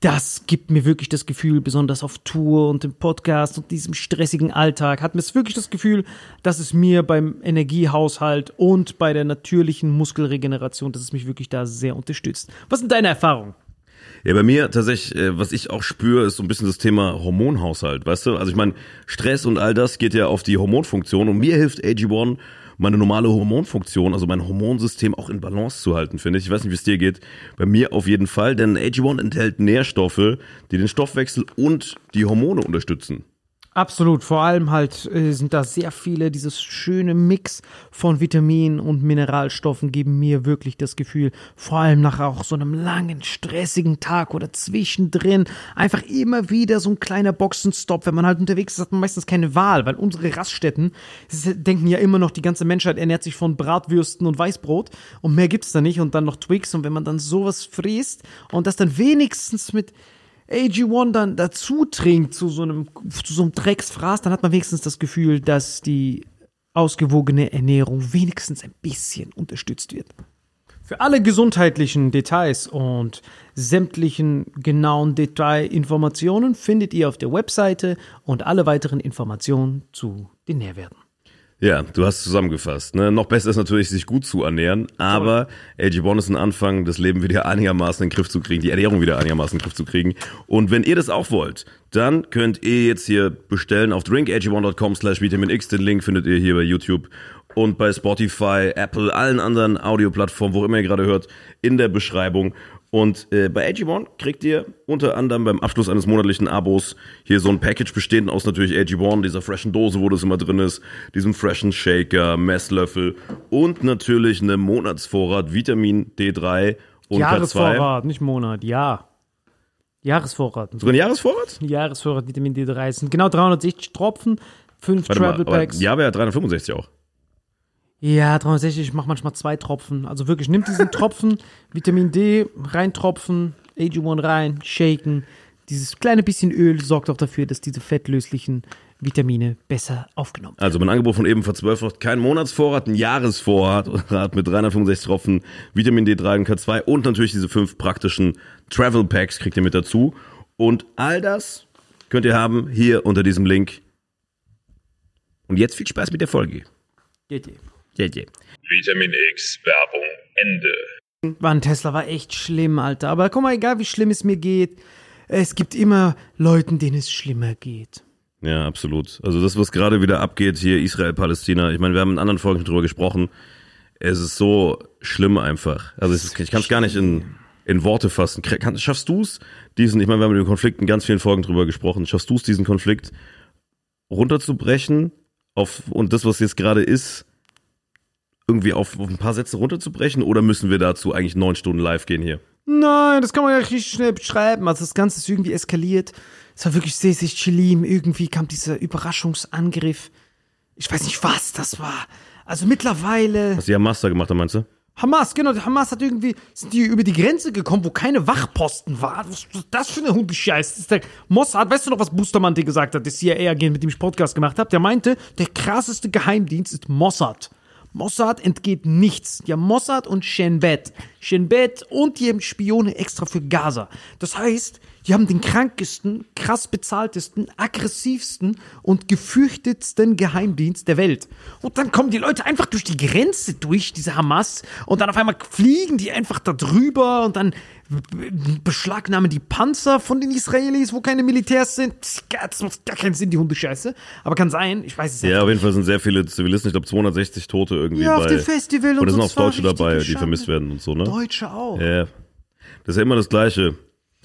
Das gibt mir wirklich das Gefühl, besonders auf Tour und im Podcast und diesem stressigen Alltag, hat mir wirklich das Gefühl, dass es mir beim Energiehaushalt und bei der natürlichen Muskelregeneration, dass es mich wirklich da sehr unterstützt. Was sind deine Erfahrungen? Ja, bei mir tatsächlich, äh, was ich auch spüre, ist so ein bisschen das Thema Hormonhaushalt, weißt du? Also ich meine, Stress und all das geht ja auf die Hormonfunktion und mir hilft AG1, meine normale Hormonfunktion, also mein Hormonsystem auch in Balance zu halten, finde ich. Ich weiß nicht, wie es dir geht. Bei mir auf jeden Fall, denn AG1 enthält Nährstoffe, die den Stoffwechsel und die Hormone unterstützen. Absolut, vor allem halt äh, sind da sehr viele, dieses schöne Mix von Vitaminen und Mineralstoffen geben mir wirklich das Gefühl, vor allem nach auch so einem langen, stressigen Tag oder zwischendrin, einfach immer wieder so ein kleiner Boxenstopp. Wenn man halt unterwegs ist, hat man meistens keine Wahl, weil unsere Raststätten denken ja immer noch, die ganze Menschheit ernährt sich von Bratwürsten und Weißbrot und mehr gibt's da nicht und dann noch Twix und wenn man dann sowas fräst und das dann wenigstens mit AG1 dann dazu trinkt zu so einem, zu so einem Drecksfraß, dann hat man wenigstens das Gefühl, dass die ausgewogene Ernährung wenigstens ein bisschen unterstützt wird. Für alle gesundheitlichen Details und sämtlichen genauen Detailinformationen findet ihr auf der Webseite und alle weiteren Informationen zu den Nährwerten. Ja, du hast zusammengefasst. Ne? Noch besser ist natürlich, sich gut zu ernähren, aber AG1 ist ein Anfang, das Leben wieder einigermaßen in den Griff zu kriegen, die Ernährung wieder einigermaßen in den Griff zu kriegen. Und wenn ihr das auch wollt, dann könnt ihr jetzt hier bestellen auf drinkag1.com slash Vitamin X. Den Link findet ihr hier bei YouTube und bei Spotify, Apple, allen anderen Audioplattformen, wo immer ihr gerade hört, in der Beschreibung. Und äh, bei AG1 kriegt ihr unter anderem beim Abschluss eines monatlichen Abos hier so ein Package bestehend aus natürlich AG1, dieser freshen Dose, wo das immer drin ist, diesem freshen Shaker, Messlöffel und natürlich einem Monatsvorrat Vitamin D3 und K2. Jahresvorrat, nicht Monat, Jahr. Jahresvorrat. Sogar ein Jahresvorrat? Jahresvorrat Vitamin D3 Es sind genau 360 Tropfen, 5 Warte mal, Travel aber Packs. ja, wäre 365 auch. Ja, 360, ich mache manchmal zwei Tropfen. Also wirklich, nimmt diesen Tropfen, Vitamin D, reintropfen, AG1 rein, shaken. Dieses kleine bisschen Öl sorgt auch dafür, dass diese fettlöslichen Vitamine besser aufgenommen werden. Also mein Angebot von eben vor 12 Wochen, kein Monatsvorrat, ein Jahresvorrat mit 365 Tropfen, Vitamin D3 und K2 und natürlich diese fünf praktischen Travel Packs kriegt ihr mit dazu. Und all das könnt ihr haben hier unter diesem Link. Und jetzt viel Spaß mit der Folge. Geht eh. Yeah, yeah. Vitamin X Werbung Ende. War ein Tesla, war echt schlimm, Alter. Aber guck mal, egal wie schlimm es mir geht, es gibt immer Leuten, denen es schlimmer geht. Ja, absolut. Also das, was gerade wieder abgeht hier, Israel, Palästina, ich meine, wir haben in anderen Folgen drüber gesprochen. Es ist so schlimm einfach. Also ist, ich kann es gar nicht in, in Worte fassen. Kann, schaffst du es, diesen, ich meine, wir haben über den Konflikt in ganz vielen Folgen drüber gesprochen, schaffst du es, diesen Konflikt runterzubrechen auf, und das, was jetzt gerade ist, irgendwie auf, auf ein paar Sätze runterzubrechen oder müssen wir dazu eigentlich neun Stunden live gehen hier? Nein, das kann man ja richtig schnell beschreiben. Also das Ganze ist irgendwie eskaliert. Es war wirklich sehr, sehr chillim. Irgendwie kam dieser Überraschungsangriff. Ich weiß nicht, was das war. Also mittlerweile. Was die Hamas da gemacht haben, meinst du? Hamas, genau, Hamas hat irgendwie, sind die über die Grenze gekommen, wo keine Wachposten waren. Was ist das für eine Hundescheiß? Das ist der Mossad, weißt du noch, was Boostermann dir gesagt hat, der CIA-Agent, mit dem ich Podcast gemacht habe? Der meinte, der krasseste Geheimdienst ist Mossad. Mossad entgeht nichts. Haben Mossad und Shin Bet. Shin Bet und die Spione extra für Gaza. Das heißt, die haben den krankesten, krass bezahltesten, aggressivsten und gefürchtetsten Geheimdienst der Welt. Und dann kommen die Leute einfach durch die Grenze durch, diese Hamas, und dann auf einmal fliegen die einfach da drüber und dann beschlagnahmen die Panzer von den Israelis, wo keine Militärs sind. Das macht gar keinen Sinn, die Hundescheiße. Aber kann sein, ich weiß es Ja, nicht. auf jeden Fall sind sehr viele Zivilisten, ich glaube 260 Tote irgendwie Ja, bei. auf dem Festival und und da sind auch Deutsche dabei, die Schande. vermisst werden und so, ne? Deutsche auch. Ja. Das ist ja immer das Gleiche.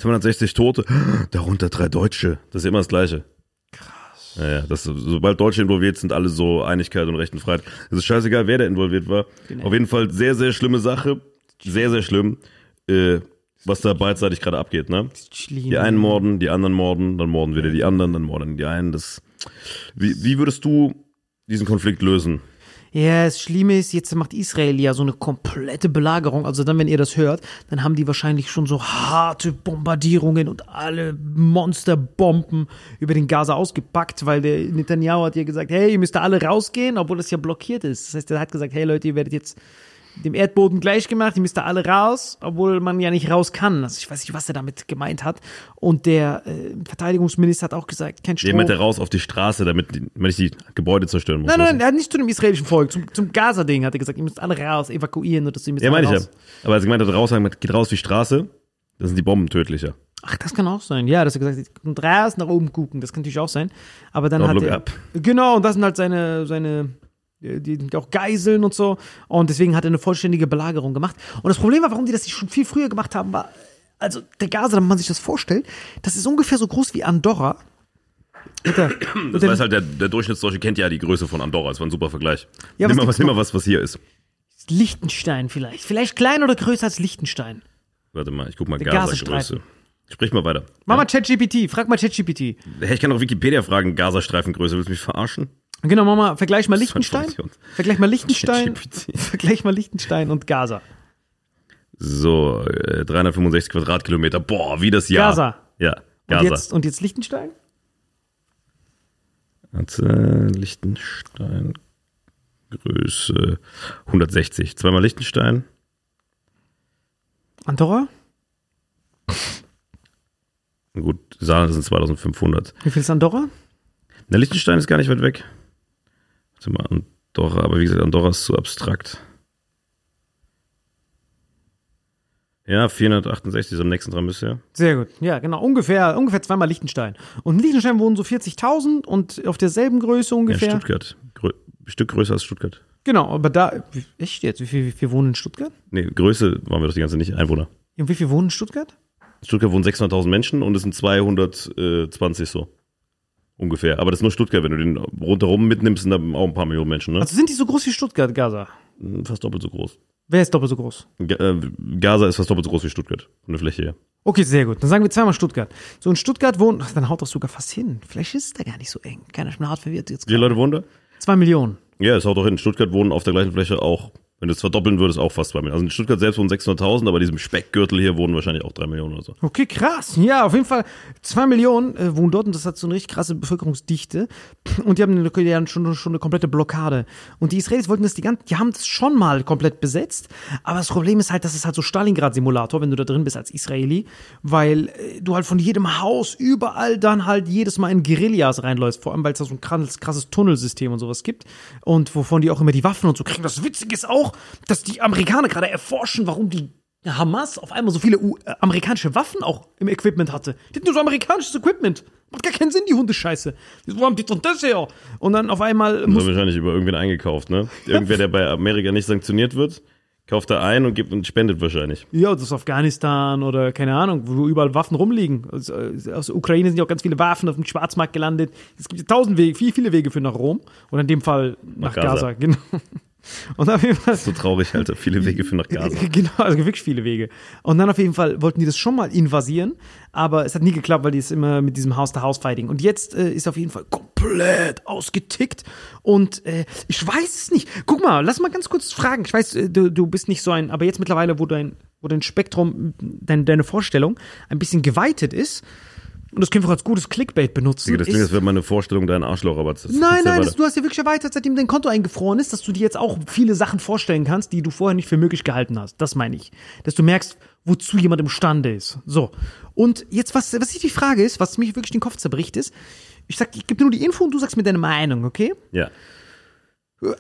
260 Tote, darunter drei Deutsche. Das ist immer das Gleiche. Krass. Ja, ja. Das, sobald Deutsche involviert sind, alle so Einigkeit und Recht und Freiheit. Es ist scheißegal, wer da involviert war. Genau. Auf jeden Fall sehr, sehr schlimme Sache. Sehr, sehr schlimm. Äh, was da beidseitig gerade abgeht, ne? Die einen morden, die anderen morden, dann morden wieder die anderen, dann morden die einen. Das, wie, wie würdest du diesen Konflikt lösen? Ja, das Schlimme ist, jetzt macht Israel ja so eine komplette Belagerung. Also dann, wenn ihr das hört, dann haben die wahrscheinlich schon so harte Bombardierungen und alle Monsterbomben über den Gaza ausgepackt, weil der Netanyahu hat ja gesagt, hey, ihr müsst da alle rausgehen, obwohl das ja blockiert ist. Das heißt, er hat gesagt, hey Leute, ihr werdet jetzt dem Erdboden gleich gemacht, ihr müsst da alle raus, obwohl man ja nicht raus kann. Also ich weiß nicht, was er damit gemeint hat. Und der äh, Verteidigungsminister hat auch gesagt, kein Strom. der raus auf die Straße, damit, die- damit ich die Gebäude zerstören muss. Nein, nein, er hat nicht zu dem israelischen Volk, zum, zum Gaza-Ding hat er gesagt, ihr müsst alle raus, evakuieren oder so. Ja, alle meine ich ja. raus. Aber als ich meinte, raus, sagen, geht raus auf die Straße, dann sind die Bomben tödlicher. Ach, das kann auch sein. Ja, dass er gesagt hat, kommt raus, nach oben gucken, das kann natürlich auch sein. Aber dann Don't hat er, up. Genau, und das sind halt seine, seine, die sind auch Geiseln und so. Und deswegen hat er eine vollständige Belagerung gemacht. Und das Problem war, warum die das nicht schon viel früher gemacht haben, war, also der Gaza, wenn man sich das vorstellt, das ist ungefähr so groß wie Andorra. Der, Das weiß halt, der, der Durchschnittsdeutsche kennt ja die Größe von Andorra. Das war ein super Vergleich. Ja, nimm, was mal was, nimm mal was, was hier ist. Liechtenstein vielleicht. Vielleicht kleiner oder größer als Liechtenstein. Warte mal, ich guck mal Gaza-Größe. Sprich mal weiter. Mach mal ChatGPT, frag mal ChatGPT. Hey, ich kann auch Wikipedia fragen, Gazastreifengröße. Willst du mich verarschen? Genau, mach mal, vergleich mal Liechtenstein. Vergleich mal Liechtenstein. Vergleich mal Liechtenstein und Gaza. So, äh, 365 Quadratkilometer. Boah, wie das Jahr. Gaza. Ja, Und Gaza. jetzt, und jetzt Liechtenstein? Warte, Liechtenstein. Größe 160. Zweimal Liechtenstein. Andorra? Gut, Saarland sind 2500. Wie viel ist Andorra? Na, Liechtenstein ist gar nicht weit weg. Warte mal, Andorra, aber wie gesagt, Andorra ist zu abstrakt. Ja, 468 ist am nächsten dran bisher. Sehr gut. Ja, genau. Ungefähr, ungefähr zweimal Liechtenstein. Und in Liechtenstein wohnen so 40.000 und auf derselben Größe Ja, ungefähr. Stuttgart. Grö Stück größer als Stuttgart. genau, aber da, wie- echt jetzt? Wie viel, wie viel wohnen in Stuttgart? Nee, Größe waren wir doch die ganze nicht, Einwohner. Und wie viel wohnen in Stuttgart? In Stuttgart wohnen 600.000 Menschen und es sind 220 so. Ungefähr. Aber das ist nur Stuttgart. Wenn du den rundherum mitnimmst, sind da auch ein paar Millionen Menschen, ne? Also sind die so groß wie Stuttgart, Gaza? Fast doppelt so groß. Wer ist doppelt so groß? Ga äh, Gaza ist fast doppelt so groß wie Stuttgart. Von der Fläche her. Okay, sehr gut. Dann sagen wir zweimal Stuttgart. So in Stuttgart wohnen, ach, dann haut das sogar fast hin. Vielleicht ist es da gar nicht so eng. Keiner ist mir hart verwirrt jetzt. Wie viele Leute wohnen da? Zwei Millionen. Ja, es haut doch hin. In Stuttgart wohnen auf der gleichen Fläche auch Wenn du es verdoppeln würdest, auch fast 2 Millionen. Also in Stuttgart selbst wohnen 600.000, aber diesem Speckgürtel hier wohnen wahrscheinlich auch 3 Millionen oder so. Okay, krass. Ja, auf jeden Fall. Zwei Millionen äh, wohnen dort und das hat so eine richtig krasse Bevölkerungsdichte. Und die haben eine, die schon, schon eine komplette Blockade. Und die Israelis wollten das die ganze, die haben das schon mal komplett besetzt. Aber das Problem ist halt, das ist halt so Stalingrad-Simulator, wenn du da drin bist als Israeli, weil äh, du halt von jedem Haus überall dann halt jedes Mal in Guerillas reinläufst. Vor allem, weil es da so ein krasses, krasses Tunnelsystem und sowas gibt. Und wovon die auch immer die Waffen und so kriegen. Das Witzige ist auch, dass die Amerikaner gerade erforschen, warum die Hamas auf einmal so viele U äh, amerikanische Waffen auch im Equipment hatte. Die hatten nur so amerikanisches Equipment. Macht gar keinen Sinn, die Hundescheiße. Wo haben die denn das her? Und dann auf einmal wird wahrscheinlich über irgendwen eingekauft, ne? Irgendwer, der bei Amerika nicht sanktioniert wird, kauft da ein und gibt und spendet wahrscheinlich. Ja, das ist Afghanistan oder keine Ahnung, wo überall Waffen rumliegen. Aus, aus der Ukraine sind ja auch ganz viele Waffen auf dem Schwarzmarkt gelandet. Es gibt ja tausend Wege, viel, viele Wege für nach Rom. Oder in dem Fall nach, Nach Gaza. Gaza. Genau. Und auf jeden Fall. So traurig, Alter. Viele Wege für nach Gaza. Genau, also wirklich viele Wege. Und dann auf jeden Fall wollten die das schon mal invasieren, aber es hat nie geklappt, weil die es immer mit diesem House-to-House-Fighting. Und jetzt äh, ist auf jeden Fall komplett ausgetickt. Und äh, ich weiß es nicht. Guck mal, lass mal ganz kurz fragen. Ich weiß, äh, du, du bist nicht so ein, aber jetzt mittlerweile, wo dein, wo dein Spektrum, dein, deine Vorstellung ein bisschen geweitet ist, und das können wir auch als gutes Clickbait benutzen. Das klingt, ist- als wäre meine Vorstellung dein Arschloch, aber das Nein, nein, das, du hast ja wirklich erweitert, seitdem dein Konto eingefroren ist, dass du dir jetzt auch viele Sachen vorstellen kannst, die du vorher nicht für möglich gehalten hast. Das meine ich. Dass du merkst, wozu jemand imstande ist. So. Und jetzt, was, was ich die Frage ist, was mich wirklich den Kopf zerbricht, ist, ich sag, ich gebe dir nur die Info und du sagst mir deine Meinung, okay? Ja.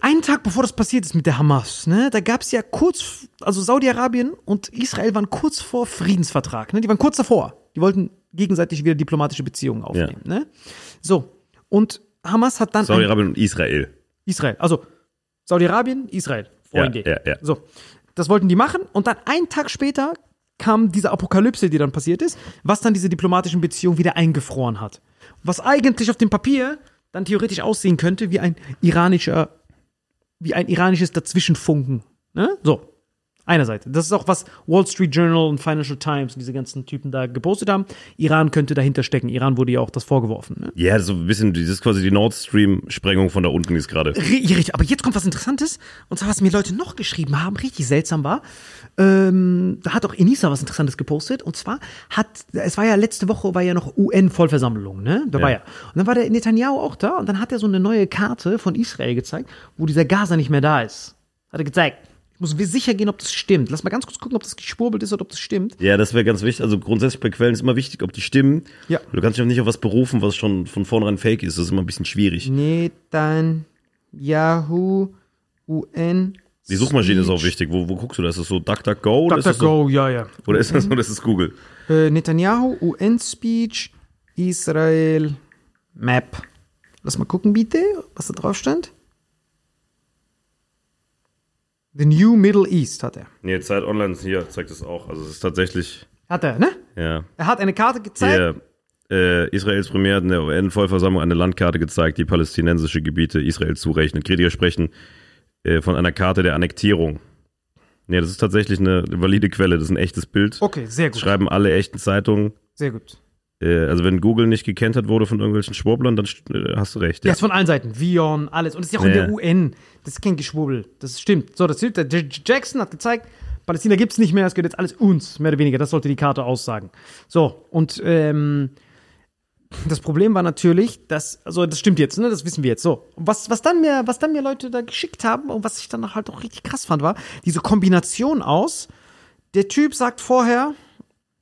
Einen Tag bevor das passiert ist mit der Hamas, ne, da gab es ja kurz, also Saudi-Arabien und Israel waren kurz vor Friedensvertrag, ne? Die waren kurz davor. Die wollten gegenseitig wieder diplomatische Beziehungen aufnehmen, ne? So. Und Hamas hat dann. Saudi-Arabien und Israel. Israel. Also Saudi-Arabien, Israel. Freunde. Ja, ja, ja. So. Das wollten die machen und dann einen Tag später kam diese Apokalypse, die dann passiert ist, was dann diese diplomatischen Beziehungen wieder eingefroren hat. Was eigentlich auf dem Papier dann theoretisch aussehen könnte wie ein iranischer, wie ein iranisches Dazwischenfunken. Ne? So. Einerseits. Das ist auch, was Wall Street Journal und Financial Times und diese ganzen Typen da gepostet haben. Iran könnte dahinter stecken. Iran wurde ja auch das vorgeworfen. Ne? Ja, so ein bisschen, das ist quasi die Nord Stream-Sprengung von da unten, ist gerade. Ri- Richtig, aber jetzt kommt was Interessantes. Und zwar, was mir Leute noch geschrieben haben, richtig seltsam war. Ähm, da hat auch Enisa was Interessantes gepostet. Und zwar hat, es war ja letzte Woche, war ja noch UN-Vollversammlung, ne? Da war Ja. ja. Und dann war der Netanyahu auch da. Und dann hat er so eine neue Karte von Israel gezeigt, wo dieser Gaza nicht mehr da ist. Hat er gezeigt. Muss sicher gehen, ob das stimmt. Lass mal ganz kurz gucken, ob das geschwurbelt ist oder ob das stimmt. Ja, das wäre ganz wichtig. Also grundsätzlich bei Quellen ist immer wichtig, ob die stimmen. Ja. Du kannst dich auch nicht auf was berufen, was schon von vornherein fake ist. Das ist immer ein bisschen schwierig. Netanyahu UN. Die Suchmaschine ist auch wichtig. Wo, wo guckst du das? Ist das so DuckDuckGo? das so, DuckDuckGo, ja, ja. Oder ist das, oder ist das Google? Äh, Netanyahu, UN-Speech, Israel, Map. Lass mal gucken, bitte, was da drauf stand. The New Middle East hat er. Nee, Zeit Online hier zeigt es auch. Also es ist tatsächlich, Hat er, ne? ja. Er hat eine Karte gezeigt. Hier, äh, Israels Premier hat in der UN-Vollversammlung eine Landkarte gezeigt, die palästinensische Gebiete Israel zurechnet. Kritiker sprechen äh, von einer Karte der Annektierung. Nee, das ist tatsächlich eine valide Quelle, das ist ein echtes Bild. Okay, sehr Das gut. schreiben alle echten Zeitungen. Sehr gut. Äh, also wenn Google nicht gekentert wurde von irgendwelchen Schwurblern, dann äh, hast du recht. Ja, Ja. ist von allen Seiten. Vion, alles. Und es ist ja auch in der UN. Das ist kein Geschwurbel. Das stimmt. So, das J- Jackson hat gezeigt, Palästina gibt's nicht mehr, es gehört jetzt alles uns, mehr oder weniger. Das sollte die Karte aussagen. So, und ähm, das Problem war natürlich, dass, also das stimmt jetzt, ne? Das wissen wir jetzt. So. Was, was dann mir, was dann mir Leute da geschickt haben und was ich dann halt auch richtig krass fand, war diese Kombination aus, der Typ sagt vorher,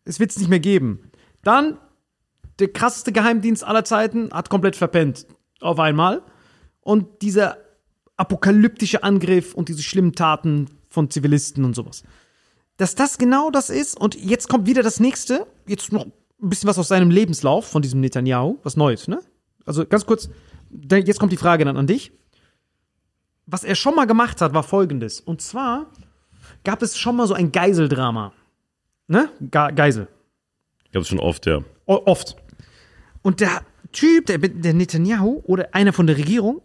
es wird's nicht mehr geben. Dann der krasseste Geheimdienst aller Zeiten hat komplett verpennt. Auf einmal. Und dieser apokalyptische Angriff und diese schlimmen Taten von Zivilisten und sowas. Dass das genau das ist. Und jetzt kommt wieder das nächste. Jetzt noch ein bisschen was aus seinem Lebenslauf von diesem Netanyahu. Was Neues, ne? Also ganz kurz. Jetzt kommt die Frage dann an dich. Was er schon mal gemacht hat, war folgendes. Und zwar gab es schon mal so ein Geiseldrama. Ne? Ge Geisel. Ich hab's schon oft, ja. O- Oft. Und der Typ, der, der Netanyahu oder einer von der Regierung,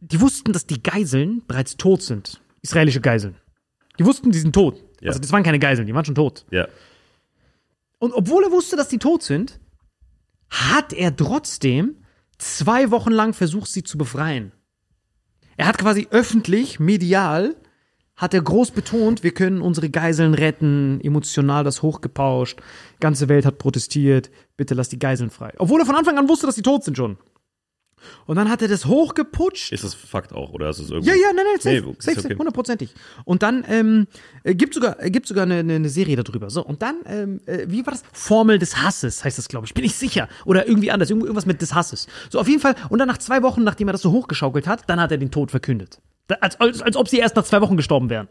die wussten, dass die Geiseln bereits tot sind. Israelische Geiseln. Die wussten, die sind tot. Ja. Also das waren keine Geiseln, die waren schon tot. Ja. Und obwohl er wusste, dass die tot sind, hat er trotzdem zwei Wochen lang versucht, sie zu befreien. Er hat quasi öffentlich, medial, hat er groß betont, wir können unsere Geiseln retten, emotional das hochgepauscht, ganze Welt hat protestiert, bitte lass die Geiseln frei. Obwohl er von Anfang an wusste, dass die tot sind schon. Und dann hat er das hochgeputscht. Ist das Fakt auch, oder ist es irgendwie? Ja, ja, nein, nein, safe, Nee, safe, okay. safe, hundertprozentig. Und dann ähm, äh, gibt sogar, äh, gibt sogar eine, eine, Serie darüber. So, und dann, ähm, äh, wie war das? Formel des Hasses heißt das, glaube ich. Bin ich sicher. Oder irgendwie anders, irgend- irgendwas mit des Hasses. So, auf jeden Fall. Und dann nach zwei Wochen, nachdem er das so hochgeschaukelt hat, dann hat er den Tod verkündet. Als, als, als ob sie erst nach zwei Wochen gestorben wären.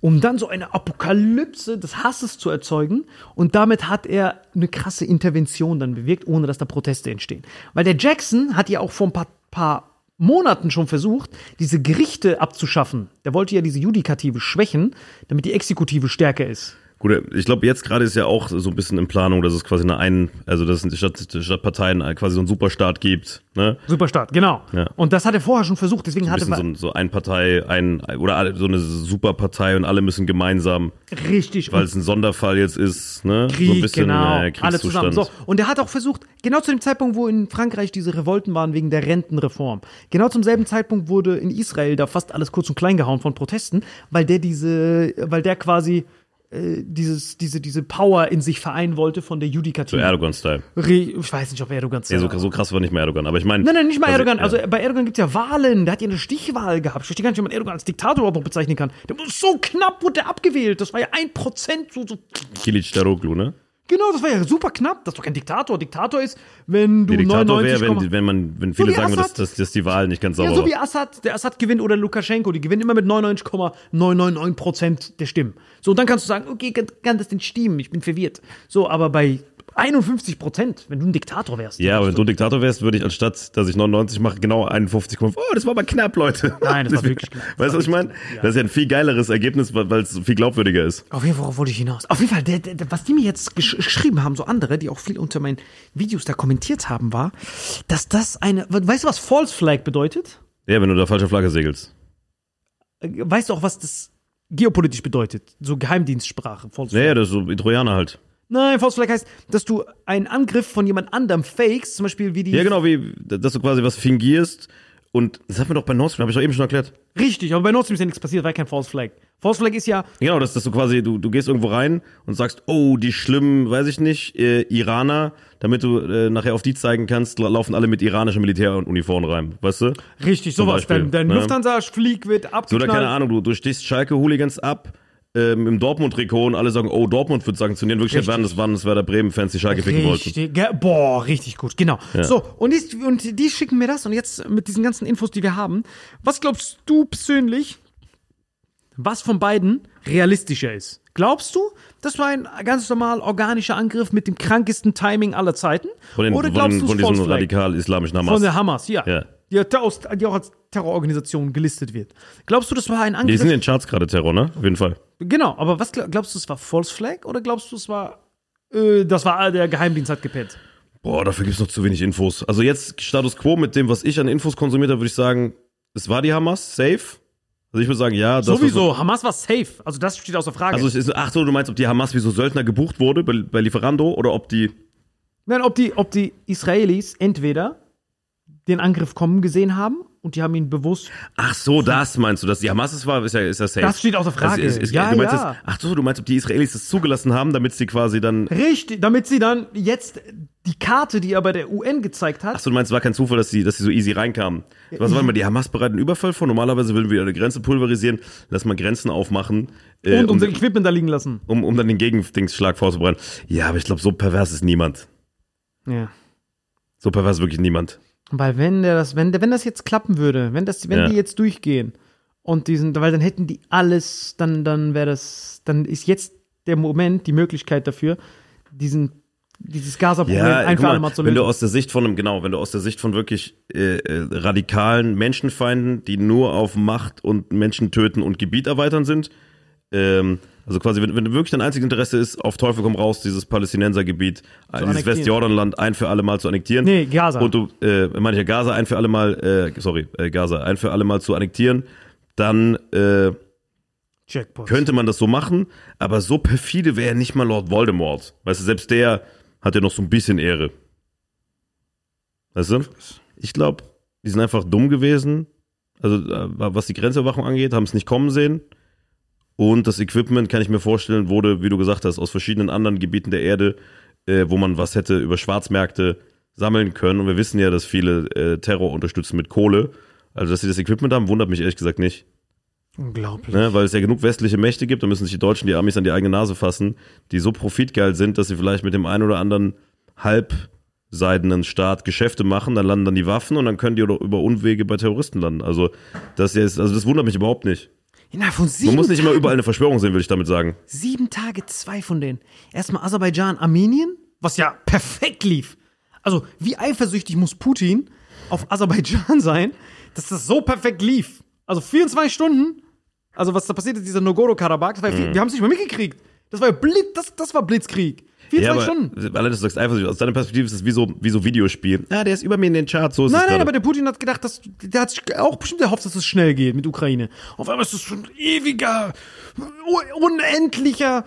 Um dann so eine Apokalypse des Hasses zu erzeugen. Und damit hat er eine krasse Intervention dann bewirkt, ohne dass da Proteste entstehen. Weil der Jackson hat ja auch vor ein paar, paar Monaten schon versucht, diese Gerichte abzuschaffen. Der wollte ja diese Judikative schwächen, damit die Exekutive stärker ist. Gut, ich glaube, jetzt gerade ist ja auch so ein bisschen in Planung, dass es quasi eine ein, also dass es statt, statt Parteien quasi so einen Superstaat gibt, ne? Superstaat, genau. Ja. Und das hat er vorher schon versucht, deswegen Ein hatte so, ein- so ein Partei, ein, oder so eine Superpartei und alle müssen gemeinsam, richtig weil es ein Sonderfall jetzt ist, ne? Krieg, so ein bisschen genau, äh, alle zusammen. So, und er hat auch versucht, genau zu dem Zeitpunkt, wo in Frankreich diese Revolten waren wegen der Rentenreform, genau zum selben Zeitpunkt wurde in Israel da fast alles kurz und klein gehauen von Protesten, weil der diese, weil der quasi dieses, diese, diese Power in sich vereinen wollte von der So Judikative. Erdogan-Style. Re- Ich weiß nicht, ob Erdogan Nee, so, so krass war nicht mehr Erdogan, aber ich meine. Nein, nein, nicht mal also, Erdogan. ja. Also bei Erdogan gibt es ja Wahlen. Der hat ja eine Stichwahl gehabt. Ich verstehe gar nicht, wie man Erdogan als Diktator überhaupt noch bezeichnen kann. Der so knapp wurde der abgewählt. Das war ja ein Prozent. So, so. Kilic Daroglu, ne? Genau, das war ja super knapp. Das ist doch kein Diktator. Diktator ist, wenn du Der Diktator 99, wäre, wenn, wenn man, wenn viele wie sagen, dass, dass, dass die Wahl nicht ganz sauber ja, so wie Assad, der Assad gewinnt oder Lukaschenko, die gewinnen immer mit 99,999 Prozent der Stimmen. So, und dann kannst du sagen, okay, kann, kann das denn stimmen? Ich bin verwirrt. So, aber bei 51 Prozent, wenn du ein Diktator wärst. Ja, aber wenn du Diktator wärst, würde ich anstatt, dass ich 99 mache, genau 51 kommen. Oh, das war aber knapp, Leute. Nein, das war wirklich knapp. Weißt du, was ich meine? Das ist ja ein viel geileres Ergebnis, weil es viel glaubwürdiger ist. Auf jeden Fall, worauf wollte ich hinaus? Auf jeden Fall, der, der, was die mir jetzt gesch geschrieben haben, so andere, die auch viel unter meinen Videos da kommentiert haben, war, dass das eine, weißt du, was False Flag bedeutet? Ja, wenn du da falsche Flagge segelst. Äh, Weißt du auch, was das geopolitisch bedeutet? So Geheimdienstsprache, False Flag. Ja, ja, das ist so wie Trojaner halt. Nein, False Flag heißt, dass du einen Angriff von jemand anderem fakest, zum Beispiel wie die. Ja, genau, wie, dass du quasi was fingierst. Und das hatten wir doch bei Nord Stream, habe ich doch eben schon erklärt. Richtig, aber bei Nord Stream ist ja nichts passiert, war kein False Flag. False Flag ist ja, Genau, dass, dass du quasi, du, du gehst irgendwo rein und sagst, oh, die schlimmen, weiß ich nicht, äh, Iraner, damit du äh, nachher auf die zeigen kannst, la- laufen alle mit iranischen Militäruniformen rein, weißt du? richtig, Zum sowas. Beispiel, Dein, dein ne? Lufthansa-Flieg wird So, abgeknallt. oder keine Ahnung, du, du stichst Schalke-Hooligans ab ähm, im Dortmund-Trikot und alle sagen, oh, Dortmund wird sanktionieren. Wirklich waren das waren das Werder Bremen-Fans, die Schalke ficken wollten. Boah, richtig gut, genau. So, und die, und die schicken mir das und jetzt mit diesen ganzen Infos, die wir haben, was glaubst du persönlich, was von beiden realistischer ist? Glaubst du, das war ein ganz normal organischer Angriff mit dem krankesten Timing aller Zeiten? Von, den, Oder von, glaubst du, von es diesem radikal-islamischen Hamas. Von der Hamas, ja. Ja. Die, die auch als Terrororganisation gelistet wird. Glaubst du, das war ein die Angriff? sind in den Charts gerade Terror, ne? Auf jeden Fall. genau, aber was glaub- glaubst du, es war False Flag oder glaubst du, es war, äh, das war der Geheimdienst hat gepennt? Boah, dafür gibt's noch zu wenig Infos. Also jetzt Status Quo mit dem, was ich an Infos konsumiert habe, würde ich sagen, es war die Hamas, safe. Also ich würde sagen, ja. Das, was- Sowieso, Hamas war safe. Also das steht außer Frage. Also es ist, ach so, du meinst, ob die Hamas wie so Söldner gebucht wurde bei, bei Lieferando oder ob die Nein, ob die, ob die Israelis entweder den Angriff kommen gesehen haben und die haben ihn bewusst. Ach so, das meinst du, dass die Hamas es war, ist ja, ist ja safe. Das steht außer Frage. Also, ist, ist, Ja, du meinst ja. Jetzt, ach so, du meinst, ob die Israelis das zugelassen haben, damit sie quasi dann. Richtig, damit sie dann jetzt die Karte, die er bei der UN gezeigt hat. Ach so, du meinst, es war kein Zufall, dass sie, dass sie so easy reinkamen. Was war mal, die Hamas bereiten Überfall vor? Normalerweise würden wir eine Grenze pulverisieren, lass mal Grenzen aufmachen. äh, und um, unser Equipment da liegen lassen. um, um dann den Gegendingsschlag vorzubereiten. Ja, aber ich glaube, so pervers ist niemand. Ja. So pervers ist wirklich niemand. Weil wenn der das, wenn der, wenn das jetzt klappen würde, wenn das, wenn Ja. die jetzt durchgehen und diesen, weil dann hätten die alles, dann, dann wäre das, dann ist jetzt der Moment, die Möglichkeit dafür, diesen, dieses Gaza-Problem Ja, ein guck für alle mal, Mal zu wenn lösen. du aus der Sicht von einem, genau, wenn du aus der Sicht von wirklich äh, äh, radikalen Menschenfeinden, die nur auf Macht und Menschen töten und Gebiet erweitern sind, ähm, also quasi, wenn, wenn wirklich dein einziges Interesse ist, auf Teufel komm raus, dieses Palästinensergebiet, dieses. Westjordanland ein für alle Mal zu annektieren. Nee, Gaza. Und du, äh, meine ich ja, Gaza ein für alle Mal, äh, sorry, äh, Gaza ein für alle Mal zu annektieren, dann äh, Jackpot. könnte man das so machen, aber so perfide wäre nicht mal Lord Voldemort. Weißt du, selbst der hat ja noch so ein bisschen Ehre. Weißt du? Ich glaube, die sind einfach dumm gewesen. Also, äh, was die Grenzüberwachung angeht, haben es nicht kommen sehen. Und das Equipment, kann ich mir vorstellen, wurde, wie du gesagt hast, aus verschiedenen anderen Gebieten der Erde, äh, wo man was hätte über Schwarzmärkte sammeln können. Und wir wissen ja, dass viele äh, Terror unterstützen mit Kohle. Also, dass sie das Equipment haben, wundert mich ehrlich gesagt nicht. Unglaublich. Ne? Weil es ja genug westliche Mächte gibt, da müssen sich die Deutschen, die Amis an die eigene Nase fassen, die so profitgeil sind, dass sie vielleicht mit dem einen oder anderen halbseidenen Staat Geschäfte machen, dann landen dann die Waffen und dann können die über Unwege bei Terroristen landen. Also das ist, also das wundert mich überhaupt nicht. Innerhalb von sieben Man muss nicht immer überall eine Verschwörung sehen, würde ich damit sagen. Sieben Tage, zwei von denen. Erstmal Aserbaidschan, Armenien, was ja perfekt lief. Also, wie eifersüchtig muss Putin auf Aserbaidschan sein, dass das so perfekt lief? Also 24 Stunden, also was da passiert ist, dieser Nogorno-Karabakh, das war ja viel, wir haben es nicht mal mitgekriegt. Das war ja Blitz, das, das war Blitzkrieg. 24 Stunden. allein, dass du sagst, eifersüchtig, aus deiner Perspektive ist es wie so, wie so Videospiel. Ah, der ist über mir in den Charts, so ist Nein, nein, gerade. aber der Putin hat gedacht, dass, der hat sich auch bestimmt erhofft, dass es schnell geht mit Ukraine. Auf einmal ist es ein ewiger, unendlicher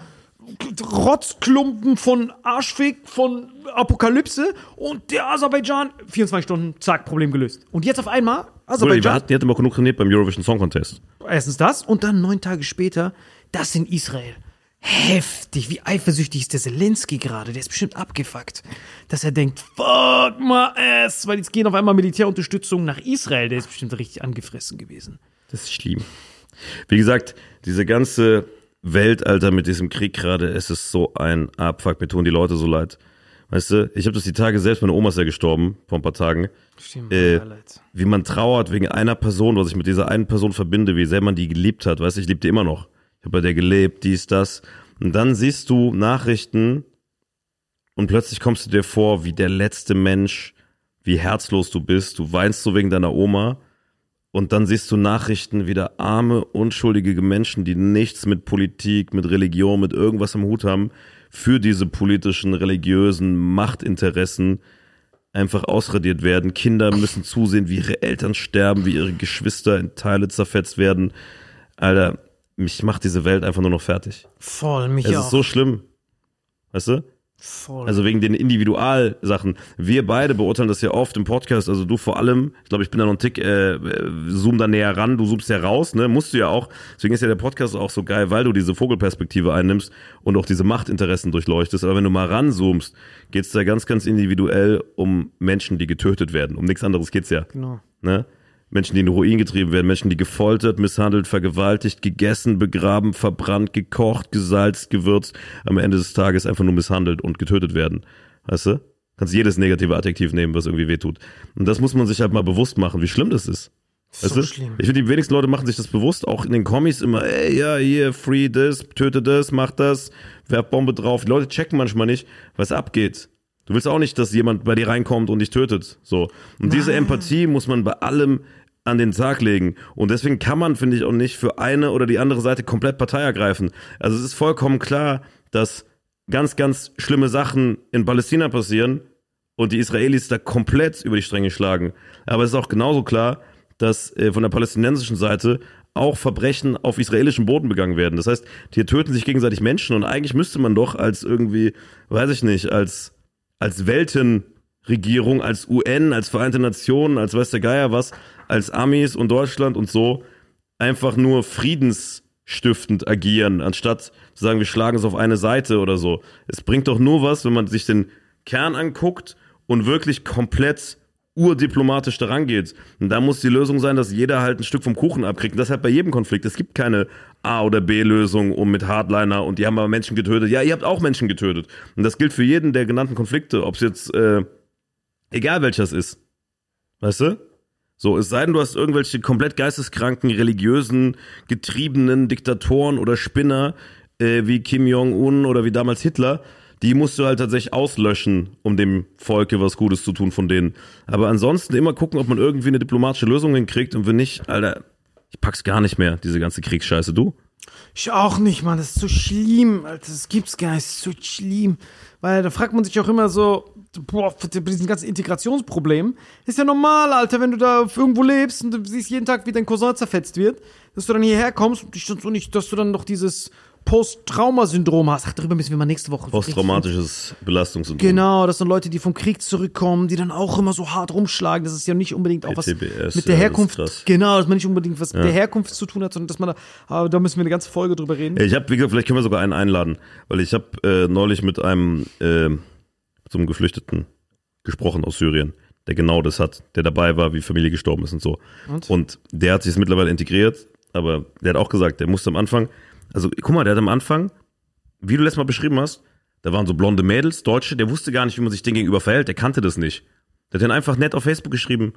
Rotzklumpen von Arschfick, von Apokalypse und der Aserbaidschan, 24 Stunden, zack, Problem gelöst. Und jetzt auf einmal, Aserbaidschan, hatten, die hatten mal genug trainiert beim Eurovision Song Contest. erstens das und dann neun Tage später, das in Israel. Heftig, wie eifersüchtig ist der Zelensky gerade, der ist bestimmt abgefuckt, dass er denkt, fuck my ass, weil jetzt gehen auf einmal Militärunterstützung nach Israel, der ist bestimmt richtig angefressen gewesen. Das ist schlimm. Wie gesagt, diese ganze Welt, Alter, mit diesem Krieg gerade, es ist so ein Abfuck. Mir tun die Leute so leid. Weißt du, ich habe das die Tage selbst, meine Oma ist ja gestorben, vor ein paar Tagen. Stimmt, Äh, leid. wie man trauert wegen einer Person, was ich mit dieser einen Person verbinde, wie sehr man die geliebt hat. Weißt du, ich liebe die immer noch. Habe bei der gelebt, dies, das. Und dann siehst du Nachrichten und plötzlich kommst du dir vor, wie der letzte Mensch, wie herzlos du bist. Du weinst so wegen deiner Oma. Und dann siehst du Nachrichten, wieder arme, unschuldige Menschen, die nichts mit Politik, mit Religion, mit irgendwas am Hut haben, für diese politischen, religiösen Machtinteressen einfach ausradiert werden. Kinder müssen zusehen, wie ihre Eltern sterben, wie ihre Geschwister in Teile zerfetzt werden. Alter, mich macht diese Welt einfach nur noch fertig. Voll, mich Es auch. ist so schlimm. Weißt du? Voll. Also wegen den Individualsachen. Wir beide beurteilen das ja oft im Podcast, also du vor allem, ich glaube, ich bin da noch ein Tick, äh, zoom da näher ran, du zoomst ja raus, ne? Musst du ja auch. Deswegen ist ja der Podcast auch so geil, weil du diese Vogelperspektive einnimmst und auch diese Machtinteressen durchleuchtest. Aber wenn du mal ranzoomst, geht's da ganz, ganz individuell um Menschen, die getötet werden. Um nichts anderes geht's ja. genau. Ne? Menschen, die in den Ruin getrieben werden, Menschen, die gefoltert, misshandelt, vergewaltigt, gegessen, begraben, verbrannt, gekocht, gesalzt, gewürzt, am Ende des Tages einfach nur misshandelt und getötet werden. Weißt du? Kannst jedes negative Adjektiv nehmen, was irgendwie wehtut. Und das muss man sich halt mal bewusst machen, wie schlimm das ist. Weißt so du? schlimm. Ich finde, die wenigsten Leute machen sich das bewusst, auch in den Comics immer, ey, ja, hier, free das, töte das, mach das, werf Bombe drauf. Die Leute checken manchmal nicht, was abgeht. Du willst auch nicht, dass jemand bei dir reinkommt und dich tötet. So. Und diese Empathie muss man bei allem an den Tag legen. Und deswegen kann man, finde ich, auch nicht für eine oder die andere Seite komplett Partei ergreifen. Also es ist vollkommen klar, dass ganz, ganz schlimme Sachen in Palästina passieren und die Israelis da komplett über die Stränge schlagen. Aber es ist auch genauso klar, dass äh, von der palästinensischen Seite auch Verbrechen auf israelischem Boden begangen werden. Das heißt, hier töten sich gegenseitig Menschen und eigentlich müsste man doch als irgendwie, weiß ich nicht, als, als Weltenregierung, als UN, als Vereinte Nationen, als weiß der Geier was, als Amis und Deutschland und so einfach nur friedensstiftend agieren, anstatt zu sagen, wir schlagen es auf eine Seite oder so. Es bringt doch nur was, wenn man sich den Kern anguckt und wirklich komplett urdiplomatisch daran geht. Und da muss die Lösung sein, dass jeder halt ein Stück vom Kuchen abkriegt. Und das halt bei jedem Konflikt. Es gibt keine A- oder B-Lösung um mit Hardliner und die haben aber Menschen getötet. Ja, ihr habt auch Menschen getötet. Und das gilt für jeden der genannten Konflikte, ob es jetzt, äh, egal welcher es ist. Weißt du? So, es sei denn, du hast irgendwelche komplett geisteskranken, religiösen, getriebenen Diktatoren oder Spinner, äh, wie Kim Jong-un oder wie damals Hitler, die musst du halt tatsächlich auslöschen, um dem Volke was Gutes zu tun von denen. Aber ansonsten immer gucken, ob man irgendwie eine diplomatische Lösung hinkriegt und wenn nicht, Alter, ich pack's gar nicht mehr, diese ganze Kriegsscheiße, du? Ich auch nicht, Mann. Das ist so schlimm, Alter. Das gibt's gar nicht. Das ist so schlimm. Weil da fragt man sich auch immer so, boah, bei diesem ganzen Integrationsproblem. Ist ja normal, Alter, wenn du da irgendwo lebst und du siehst jeden Tag, wie dein Cousin zerfetzt wird, dass du dann hierher kommst und dich dann so nicht, dass du dann noch dieses Post-Trauma-Syndrom hast. Ach, darüber müssen wir mal nächste Woche Posttraumatisches Belastungssyndrom. Genau, das sind Leute, die vom Krieg zurückkommen, die dann auch immer so hart rumschlagen. Das ist ja nicht unbedingt auch was PTBS, mit der ja, Herkunft. das. Genau, dass man nicht unbedingt was mit der Herkunft zu tun hat, sondern dass man da, aber da müssen wir eine ganze Folge drüber reden. Ich habe, wie gesagt, vielleicht können wir sogar einen einladen, weil ich habe äh, neulich mit einem äh, einem Geflüchteten gesprochen aus Syrien, der genau das hat, der dabei war, wie Familie gestorben ist und so. Und? Und der hat sich jetzt mittlerweile integriert, aber der hat auch gesagt, der musste am Anfang, also guck mal, der hat am Anfang, wie du letztes Mal beschrieben hast, da waren so blonde Mädels, Deutsche, der wusste gar nicht, wie man sich denen gegenüber verhält, der kannte das nicht. Der hat dann einfach nett auf Facebook geschrieben,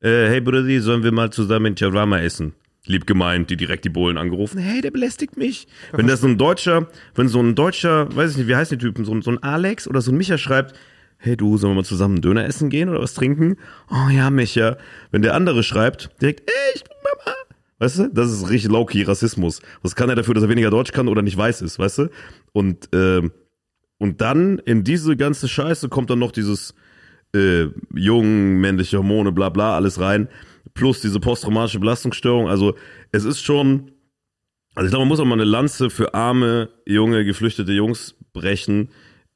äh, hey Brudi, sollen wir mal zusammen in Shawarma essen? Lieb gemeint, die direkt die Bohlen angerufen, hey, der belästigt mich. Wenn das so ein Deutscher, wenn so ein Deutscher, weiß ich nicht, wie heißen die Typen, so ein, so ein Alex oder so ein Micha schreibt, hey du, sollen wir mal zusammen einen Döner essen gehen oder was trinken? Oh ja, Micha. Wenn der andere schreibt, direkt, ey, ich bin Mama. Weißt du, das ist richtig low-key Rassismus. Was kann er dafür, dass er weniger Deutsch kann oder nicht weiß ist, weißt du? Und, ähm, und dann in diese ganze Scheiße kommt dann noch dieses äh, jung, männliche Hormone, bla bla, alles rein. Plus diese posttraumatische Belastungsstörung. Also es ist schon, also ich glaube, man muss auch mal eine Lanze für arme, junge, geflüchtete Jungs brechen.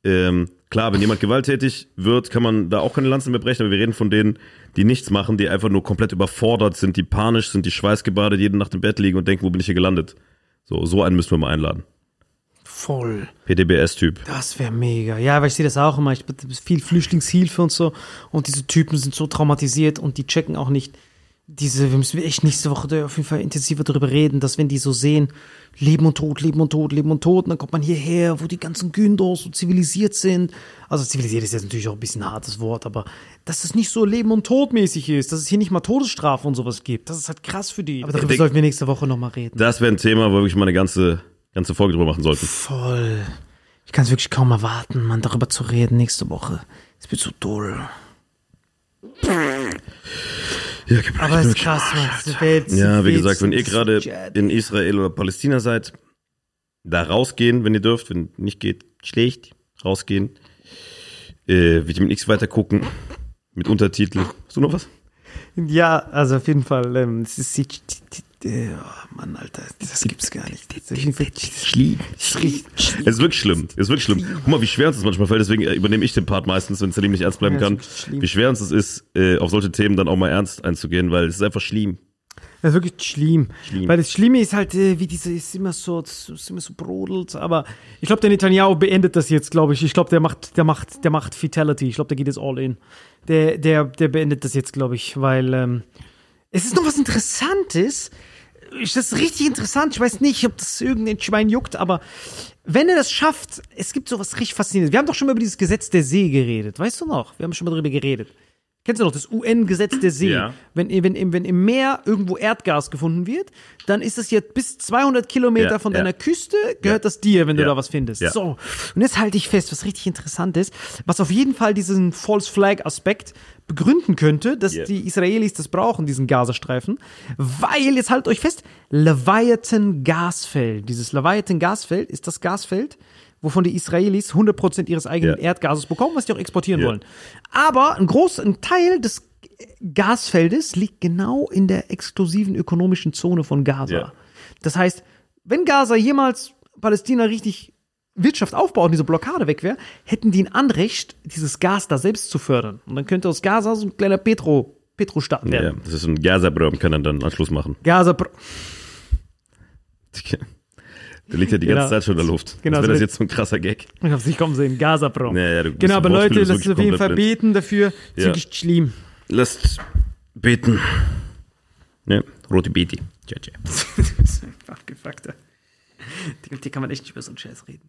Ähm, klar, wenn jemand gewalttätig wird, kann man da auch keine Lanze mehr brechen, aber wir reden von denen, die nichts machen, die einfach nur komplett überfordert sind, die panisch sind, die schweißgebadet jede Nacht im Bett liegen und denken, wo bin ich hier gelandet? So, so einen müssen wir mal einladen. Voll. PDBS-Typ. Das wäre mega. Ja, weil ich sehe das auch immer. Ich bin viel Flüchtlingshilfe und so. Und diese Typen sind so traumatisiert und die checken auch nicht diese, wir müssen echt nächste Woche da auf jeden Fall intensiver darüber reden, dass wenn die so sehen, Leben und Tod, Leben und Tod, Leben und Tod, und dann kommt man hierher, wo die ganzen Gündos so zivilisiert sind. Also zivilisiert ist jetzt natürlich auch ein bisschen ein hartes Wort, aber dass es nicht so Leben und Tod mäßig ist, dass es hier nicht mal Todesstrafe und sowas gibt, das ist halt krass für die. Aber darüber sollten wir nächste Woche nochmal reden. Das wäre ein Thema, wo wir wirklich mal eine ganze, ganze Folge drüber machen sollten. Voll. Ich kann es wirklich kaum erwarten, man darüber zu reden nächste Woche. Es wird so doll. Ja, Aber es ist krass, man. Die Welt- Ja, wie Welt gesagt, wenn ihr gerade in Israel oder Palästina seid, da rausgehen, wenn ihr dürft. Wenn nicht geht, schlecht, rausgehen. Äh, Vitamin X weiter gucken. Mit Untertitel. Hast du noch was? Ja, also auf jeden Fall, ähm, es ist, die, die, oh Mann, Alter, das gibt's gar nicht. Das ist Fall- Schlimm. das. Es ist wirklich schlimm. Es ist wirklich schlimm. Guck mal, wie schwer uns das manchmal fällt. Deswegen äh, übernehme ich den Part meistens, wenn Salim nicht ernst bleiben kann. das wirklich. Wie schwer uns es ist, äh, auf solche Themen dann auch mal ernst einzugehen, weil es ist einfach schlimm. Das ist wirklich schlimm. Schlimm. Weil das Schlimme ist halt, äh, wie diese, ist immer so, es ist immer so brodelt, aber ich glaube, der Netanyahu beendet das jetzt, glaube ich. Ich glaube, der macht, der macht, der macht Fatality. Ich glaube, der geht jetzt all in. Der, der, der beendet das jetzt, glaube ich, weil, ähm, es ist noch was Interessantes. Das ist richtig interessant. Ich weiß nicht, ob das irgendein Schwein juckt, aber wenn er das schafft, es gibt sowas richtig Faszinierendes. Wir haben doch schon mal über dieses Gesetz der See geredet. Weißt du noch? Wir haben schon mal darüber geredet. Kennst du noch das UN-Gesetz der See? Ja. Wenn, wenn, im- wenn im Meer irgendwo Erdgas gefunden wird, dann ist das jetzt bis 200 Kilometer Ja, von ja. deiner Küste, gehört das dir, wenn du Ja. da was findest. Ja. So. Und jetzt halte ich fest, was richtig interessant ist, was auf jeden Fall diesen False Flag-Aspekt begründen könnte, dass Ja. die Israelis das brauchen, diesen Gazastreifen. Weil, jetzt haltet euch fest, Leviathan Gasfeld. Dieses Leviathan Gasfeld ist das Gasfeld, wovon die Israelis 100% ihres eigenen Ja. Erdgases bekommen, was die auch exportieren Ja. wollen. Aber ein großer Teil des Gasfeldes liegt genau in der exklusiven ökonomischen Zone von Gaza. Ja. Das heißt, wenn Gaza jemals Palästina richtig Wirtschaft aufbaut und diese Blockade weg wäre, hätten die ein Anrecht, dieses Gas da selbst zu fördern. Und dann könnte aus Gaza so ein kleiner Petro, Petrostaat Ja, werden. das ist ein Gaza-Brom, kann er dann Anschluss machen. Gaza, Pro- Der liegt ja die Genau. ganze Zeit schon in der Luft. Genau, das so wäre das jetzt so ein krasser Gag. ich hab's nicht kommen sehen, Gaza, Bro. Ja, genau, aber Leute, lasst uns auf jeden Fall beten dafür. Ja. Schlimm. Lasst beten. Ja, rote Beete. Ciao, ciao. Abgefuckter. Mit dir kann man echt nicht über so einen Scheiß reden.